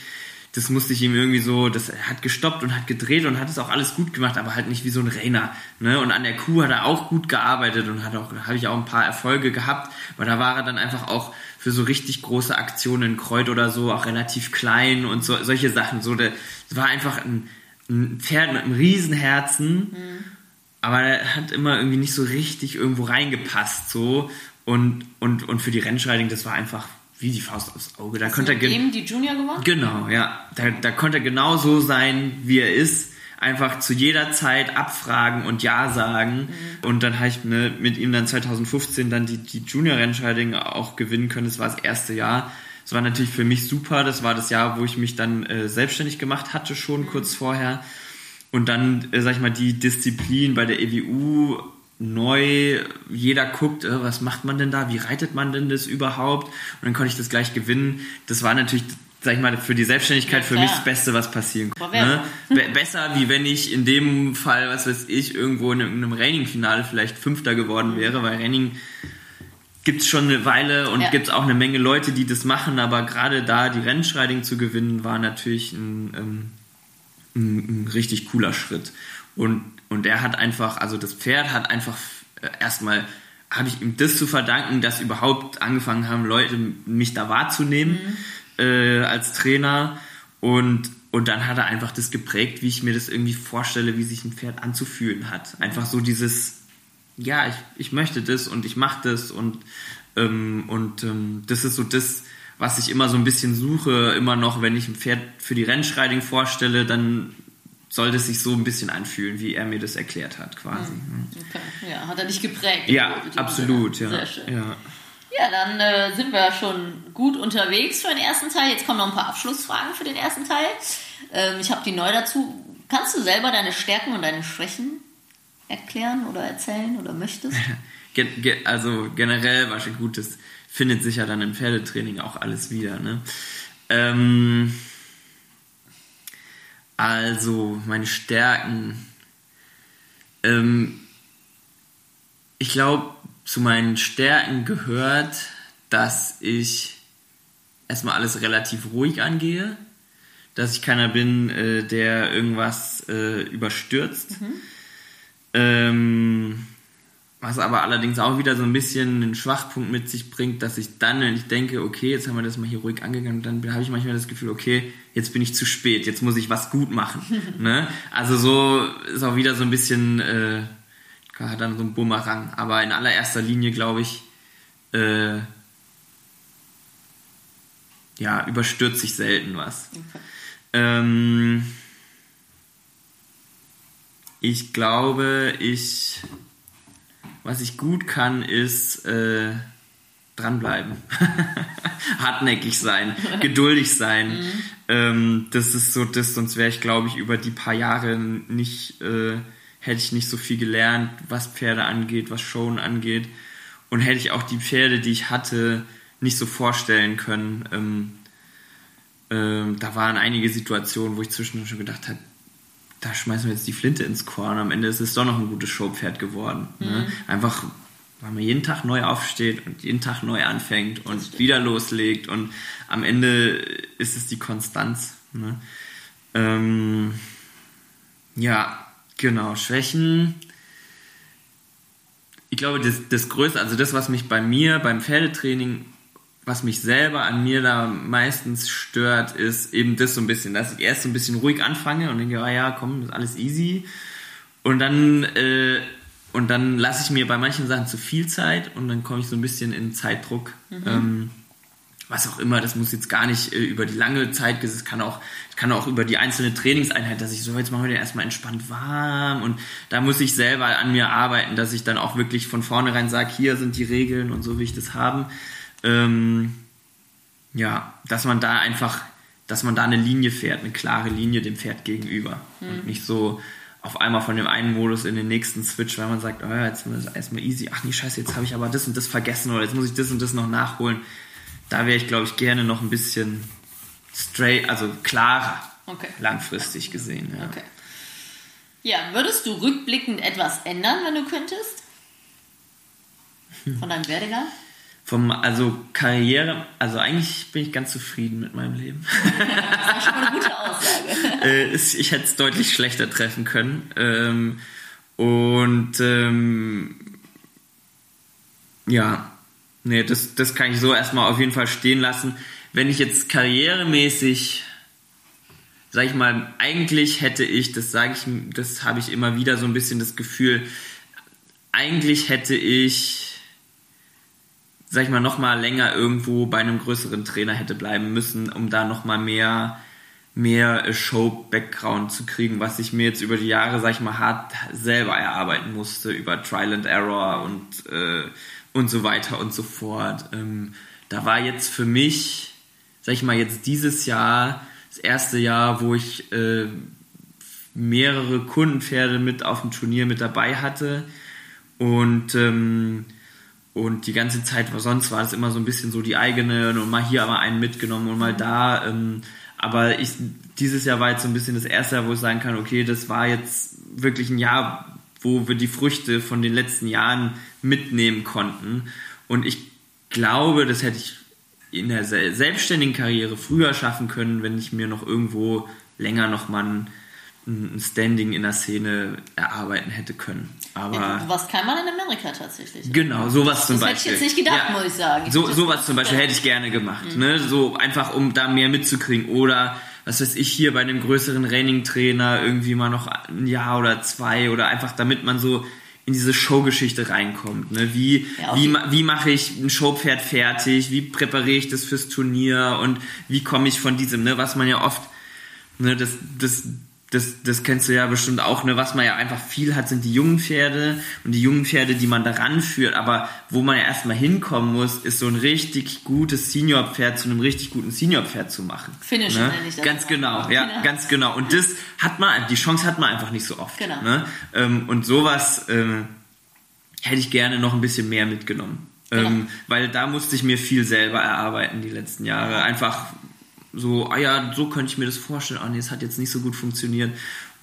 das musste ich ihm irgendwie so, das hat gestoppt und hat gedreht und hat es auch alles gut gemacht, aber halt nicht wie so ein Rainer. Ne? Und an der Kuh hat er auch gut gearbeitet und hat auch, habe ich auch ein paar Erfolge gehabt, weil da war er dann einfach auch für so richtig große Aktionen Kreuz oder so auch relativ klein und so, solche Sachen. So, das war einfach ein, ein Pferd mit einem Riesenherzen, mhm. aber er hat immer irgendwie nicht so richtig irgendwo reingepasst, so. Und, und, und für die Rennschreitung, das war einfach wie die Faust aufs Auge. Da konnte er eben die Junior gewonnen? Genau, ja. Da, da konnte er genau so sein, wie er ist. Einfach zu jeder Zeit abfragen und Ja sagen. Mhm. Und dann habe ich mit ihm dann 2015 dann die, die Junior-Rennscheidung auch gewinnen können. Das war das erste Jahr. Das war natürlich für mich super. Das war das Jahr, wo ich mich dann äh, selbstständig gemacht hatte, schon mhm. kurz vorher. Und dann, äh, sag ich mal, die Disziplin bei der EWU neu, jeder guckt, äh, was macht man denn da, wie reitet man denn das überhaupt? Und dann konnte ich das gleich gewinnen. Das war natürlich, sag ich mal, für die Selbstständigkeit ja, für mich das Beste, was passieren konnte. Ne? Be besser, wie wenn ich in dem Fall, was weiß ich, irgendwo in einem, Raining-Finale vielleicht Fünfter geworden wäre, weil Raining gibt es schon eine Weile und ja. gibt es auch eine Menge Leute, die das machen, aber gerade da die Rennschreiding zu gewinnen, war natürlich ein, ähm, ein, ein richtig cooler Schritt. Und und er hat einfach, also das Pferd hat einfach äh, erstmal, habe ich ihm das zu verdanken, dass überhaupt angefangen haben, Leute mich da wahrzunehmen mhm. äh, als Trainer. Und, und dann hat er einfach das geprägt, wie ich mir das irgendwie vorstelle, wie sich ein Pferd anzufühlen hat. Einfach so dieses, ja, ich, ich möchte das und ich mache das und, ähm, und ähm, das ist so das, was ich immer so ein bisschen suche, immer noch, wenn ich ein Pferd für die Rennschreiding vorstelle, dann sollte es sich so ein bisschen anfühlen, wie er mir das erklärt hat, quasi. Mhm. Okay. Ja, hat er dich geprägt? Ja, absolut, ja. Sehr schön. ja. Ja, dann äh, sind wir schon gut unterwegs für den ersten Teil. Jetzt kommen noch ein paar Abschlussfragen für den ersten Teil. Ähm, ich habe die neu dazu. Kannst du selber deine Stärken und deine Schwächen erklären oder erzählen oder möchtest? Also generell war schon gut, das findet sich ja dann im Pferdetraining auch alles wieder. Ne? Ähm, also meine Stärken. Ähm, ich glaube, zu meinen Stärken gehört, dass ich erstmal alles relativ ruhig angehe, dass ich keiner bin, äh, der irgendwas äh, überstürzt. Mhm. Ähm, was aber allerdings auch wieder so ein bisschen einen Schwachpunkt mit sich bringt, dass ich dann, wenn ich denke, okay, jetzt haben wir das mal hier ruhig angegangen, dann habe ich manchmal das Gefühl, okay, jetzt bin ich zu spät, jetzt muss ich was gut machen. ne? Also so ist auch wieder so ein bisschen, äh, hat dann so ein Bumerang. Aber in allererster Linie, glaube ich, äh, ja, überstürzt sich selten was. Okay. Ähm, ich glaube, ich was ich gut kann, ist äh, dranbleiben. Hartnäckig sein, geduldig sein. Mhm. Ähm, das ist so das, sonst wäre ich, glaube ich, über die paar Jahre nicht, äh, hätte ich nicht so viel gelernt, was Pferde angeht, was Showen angeht. Und hätte ich auch die Pferde, die ich hatte, nicht so vorstellen können. Ähm, ähm, da waren einige Situationen, wo ich zwischendurch schon gedacht habe, da schmeißen wir jetzt die Flinte ins Korn. Am Ende ist es doch noch ein gutes Showpferd geworden. Ne? Mhm. Ne? Einfach, weil man jeden Tag neu aufsteht und jeden Tag neu anfängt und wieder loslegt und am Ende ist es die Konstanz. Ne? Ähm, ja, genau. Schwächen. Ich glaube, das, das Größte, also das, was mich bei mir beim Pferdetraining was mich selber an mir da meistens stört, ist eben das so ein bisschen, dass ich erst so ein bisschen ruhig anfange und denke, ah ja, komm, ist alles easy. Und dann, äh, und dann lasse ich mir bei manchen Sachen zu viel Zeit und dann komme ich so ein bisschen in Zeitdruck. Mhm. Ähm, was auch immer, das muss jetzt gar nicht äh, über die lange Zeit, es kann auch, kann auch über die einzelne Trainingseinheit, dass ich so, jetzt machen wir den erstmal entspannt warm und da muss ich selber an mir arbeiten, dass ich dann auch wirklich von vornherein sage, hier sind die Regeln und so will ich das haben ähm, ja, dass man da einfach, dass man da eine Linie fährt, eine klare Linie dem Pferd gegenüber. Mhm. Und nicht so auf einmal von dem einen Modus in den nächsten Switch, weil man sagt, oh ja, jetzt ist erstmal easy, ach nee, scheiße, jetzt habe ich aber das und das vergessen oder jetzt muss ich das und das noch nachholen. Da wäre ich, glaube ich, gerne noch ein bisschen straight, also klarer, okay. langfristig gesehen. Ja. Okay. Ja, würdest du rückblickend etwas ändern, wenn du könntest? Von deinem Werdegang? Vom, also Karriere, also eigentlich bin ich ganz zufrieden mit meinem Leben. Das ist schon eine gute Aussage. Äh, ich hätte es deutlich schlechter treffen können. Ähm, und ähm, ja, nee, das, das kann ich so erstmal auf jeden Fall stehen lassen. Wenn ich jetzt karrieremäßig, sag ich mal, eigentlich hätte ich, das sage ich, das habe ich immer wieder so ein bisschen das Gefühl, eigentlich hätte ich sag ich mal, noch mal länger irgendwo bei einem größeren Trainer hätte bleiben müssen, um da noch mal mehr mehr Show-Background zu kriegen, was ich mir jetzt über die Jahre, sag ich mal, hart selber erarbeiten musste, über Trial and Error und, äh, und so weiter und so fort. Ähm, da war jetzt für mich, sag ich mal, jetzt dieses Jahr, das erste Jahr, wo ich äh, mehrere Kundenpferde mit auf dem Turnier mit dabei hatte und ähm, und die ganze Zeit, sonst war es immer so ein bisschen so die eigene und mal hier aber einen mitgenommen und mal da. Ähm, aber ich, dieses Jahr war jetzt so ein bisschen das erste Jahr, wo ich sagen kann, okay, das war jetzt wirklich ein Jahr, wo wir die Früchte von den letzten Jahren mitnehmen konnten. Und ich glaube, das hätte ich in der selbstständigen Karriere früher schaffen können, wenn ich mir noch irgendwo länger noch mal ein ein Standing in der Szene erarbeiten hätte können. Aber ja, du warst kein Mann in Amerika tatsächlich. Genau, sowas zum das Beispiel. Das hätte ich jetzt nicht gedacht, ja, muss ich sagen. So, sowas zum Beispiel hätte ich gerne gemacht. Mhm. Ne? So einfach, um da mehr mitzukriegen. Oder, was weiß ich, hier bei einem größeren Raining-Trainer irgendwie mal noch ein Jahr oder zwei oder einfach, damit man so in diese Showgeschichte reinkommt. Ne? Wie, ja, wie, wie mache ich ein Showpferd fertig? Wie präpariere ich das fürs Turnier? Und wie komme ich von diesem, ne? was man ja oft, ne, das, das das, das kennst du ja bestimmt auch, ne? Was man ja einfach viel hat, sind die jungen Pferde und die jungen Pferde, die man daran führt. Aber wo man ja erstmal hinkommen muss, ist so ein richtig gutes Senior-Pferd zu einem richtig guten Senior-Pferd zu machen. Finish ne? nenne ich das Ganz genau, ja, Genau. ganz genau. Und das hat man, die Chance hat man einfach nicht so oft. Genau. Ne? Ähm, und sowas ähm, hätte ich gerne noch ein bisschen mehr mitgenommen. Genau. Ähm, weil da musste ich mir viel selber erarbeiten die letzten Jahre. Einfach so, ah ja, so könnte ich mir das vorstellen. Ah nee, es hat jetzt nicht so gut funktioniert.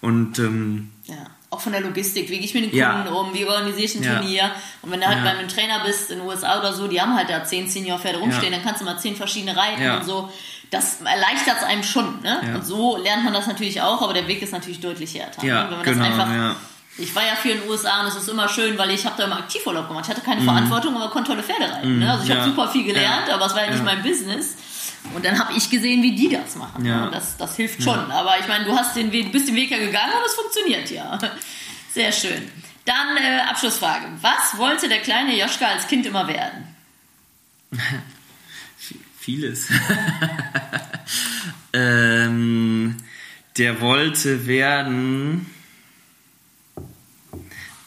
Und ähm, Ja. Auch von der Logistik, wie gehe ich mit den Ja. Kunden um, wie organisiere ich ein Ja. Turnier. Und wenn du halt Ja. bei einem Trainer bist in den USA oder so, die haben halt da zehn Senior-Pferde rumstehen, Ja. dann kannst du mal zehn verschiedene reiten Ja. und so. Das erleichtert es einem schon. Ne? Ja. Und so lernt man das natürlich auch, aber der Weg ist natürlich deutlich härter. Ja, ne? Wenn man genau, einfach, ja. Ich war ja viel in den USA und es ist immer schön, weil ich habe da immer Aktivurlaub gemacht. Ich hatte Mhm. keine Verantwortung, aber konnte tolle Pferde reiten. Ne? Also ich habe ja. super viel gelernt, Ja. aber es war ja nicht Ja. mein Business. Und dann habe ich gesehen, wie die das machen. Ja. Und das, das hilft schon. Aber ich meine, du hast den Weg, bist den Weg ja gegangen und es funktioniert ja. Sehr schön. Dann äh, Abschlussfrage. Was wollte der kleine Joschka als Kind immer werden? Vieles. ähm, der wollte werden.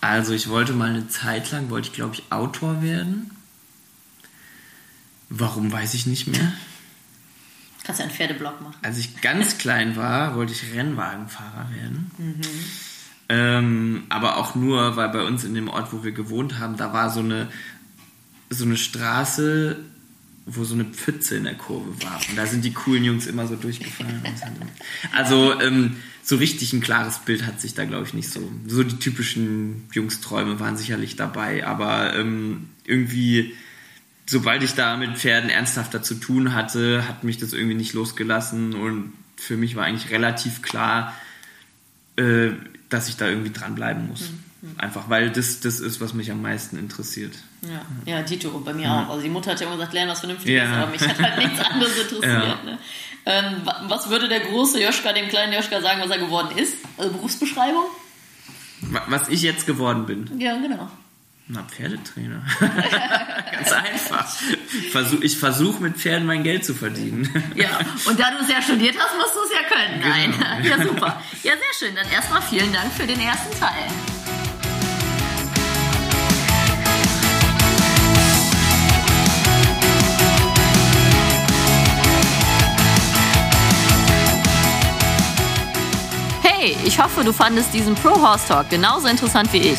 Also ich wollte mal eine Zeit lang, wollte ich glaube ich Autor werden. Warum weiß ich nicht mehr. Kannst du einen Pferdeblog machen. Als ich ganz klein war, wollte ich Rennwagenfahrer werden. Ähm, aber auch nur, weil bei uns in dem Ort, wo wir gewohnt haben, da war so eine, so eine Straße, wo so eine Pfütze in der Kurve war. Und da sind die coolen Jungs immer so durchgefallen. also ähm, so richtig ein klares Bild hat sich da, glaube ich, nicht so. So die typischen Jungsträume waren sicherlich dabei, aber ähm, irgendwie sobald ich da mit Pferden ernsthafter zu tun hatte, hat mich das irgendwie nicht losgelassen und für mich war eigentlich relativ klar, äh, dass ich da irgendwie dranbleiben muss. Einfach weil das das ist, was mich am meisten interessiert. Ja, ja Dito, bei mir auch. Also die Mutter hat ja immer gesagt, lern was Vernünftiges, Ja. aber mich hat halt nichts anderes interessiert. Ja. Ne? Ähm, wa- was würde der große Joschka dem kleinen Joschka sagen, was er geworden ist? Also Berufsbeschreibung? Wa- Was ich jetzt geworden bin, Ja, genau. Na Pferdetrainer. Ganz einfach. Versuch, ich versuche mit Pferden mein Geld zu verdienen. Ja, und da du es ja studiert hast, musst du es ja können. Nein. Genau. Ja, super. Ja, sehr schön. Dann erstmal vielen Dank für den ersten Teil. Hey, ich hoffe, du fandest diesen Pro Horse Talk genauso interessant wie ich.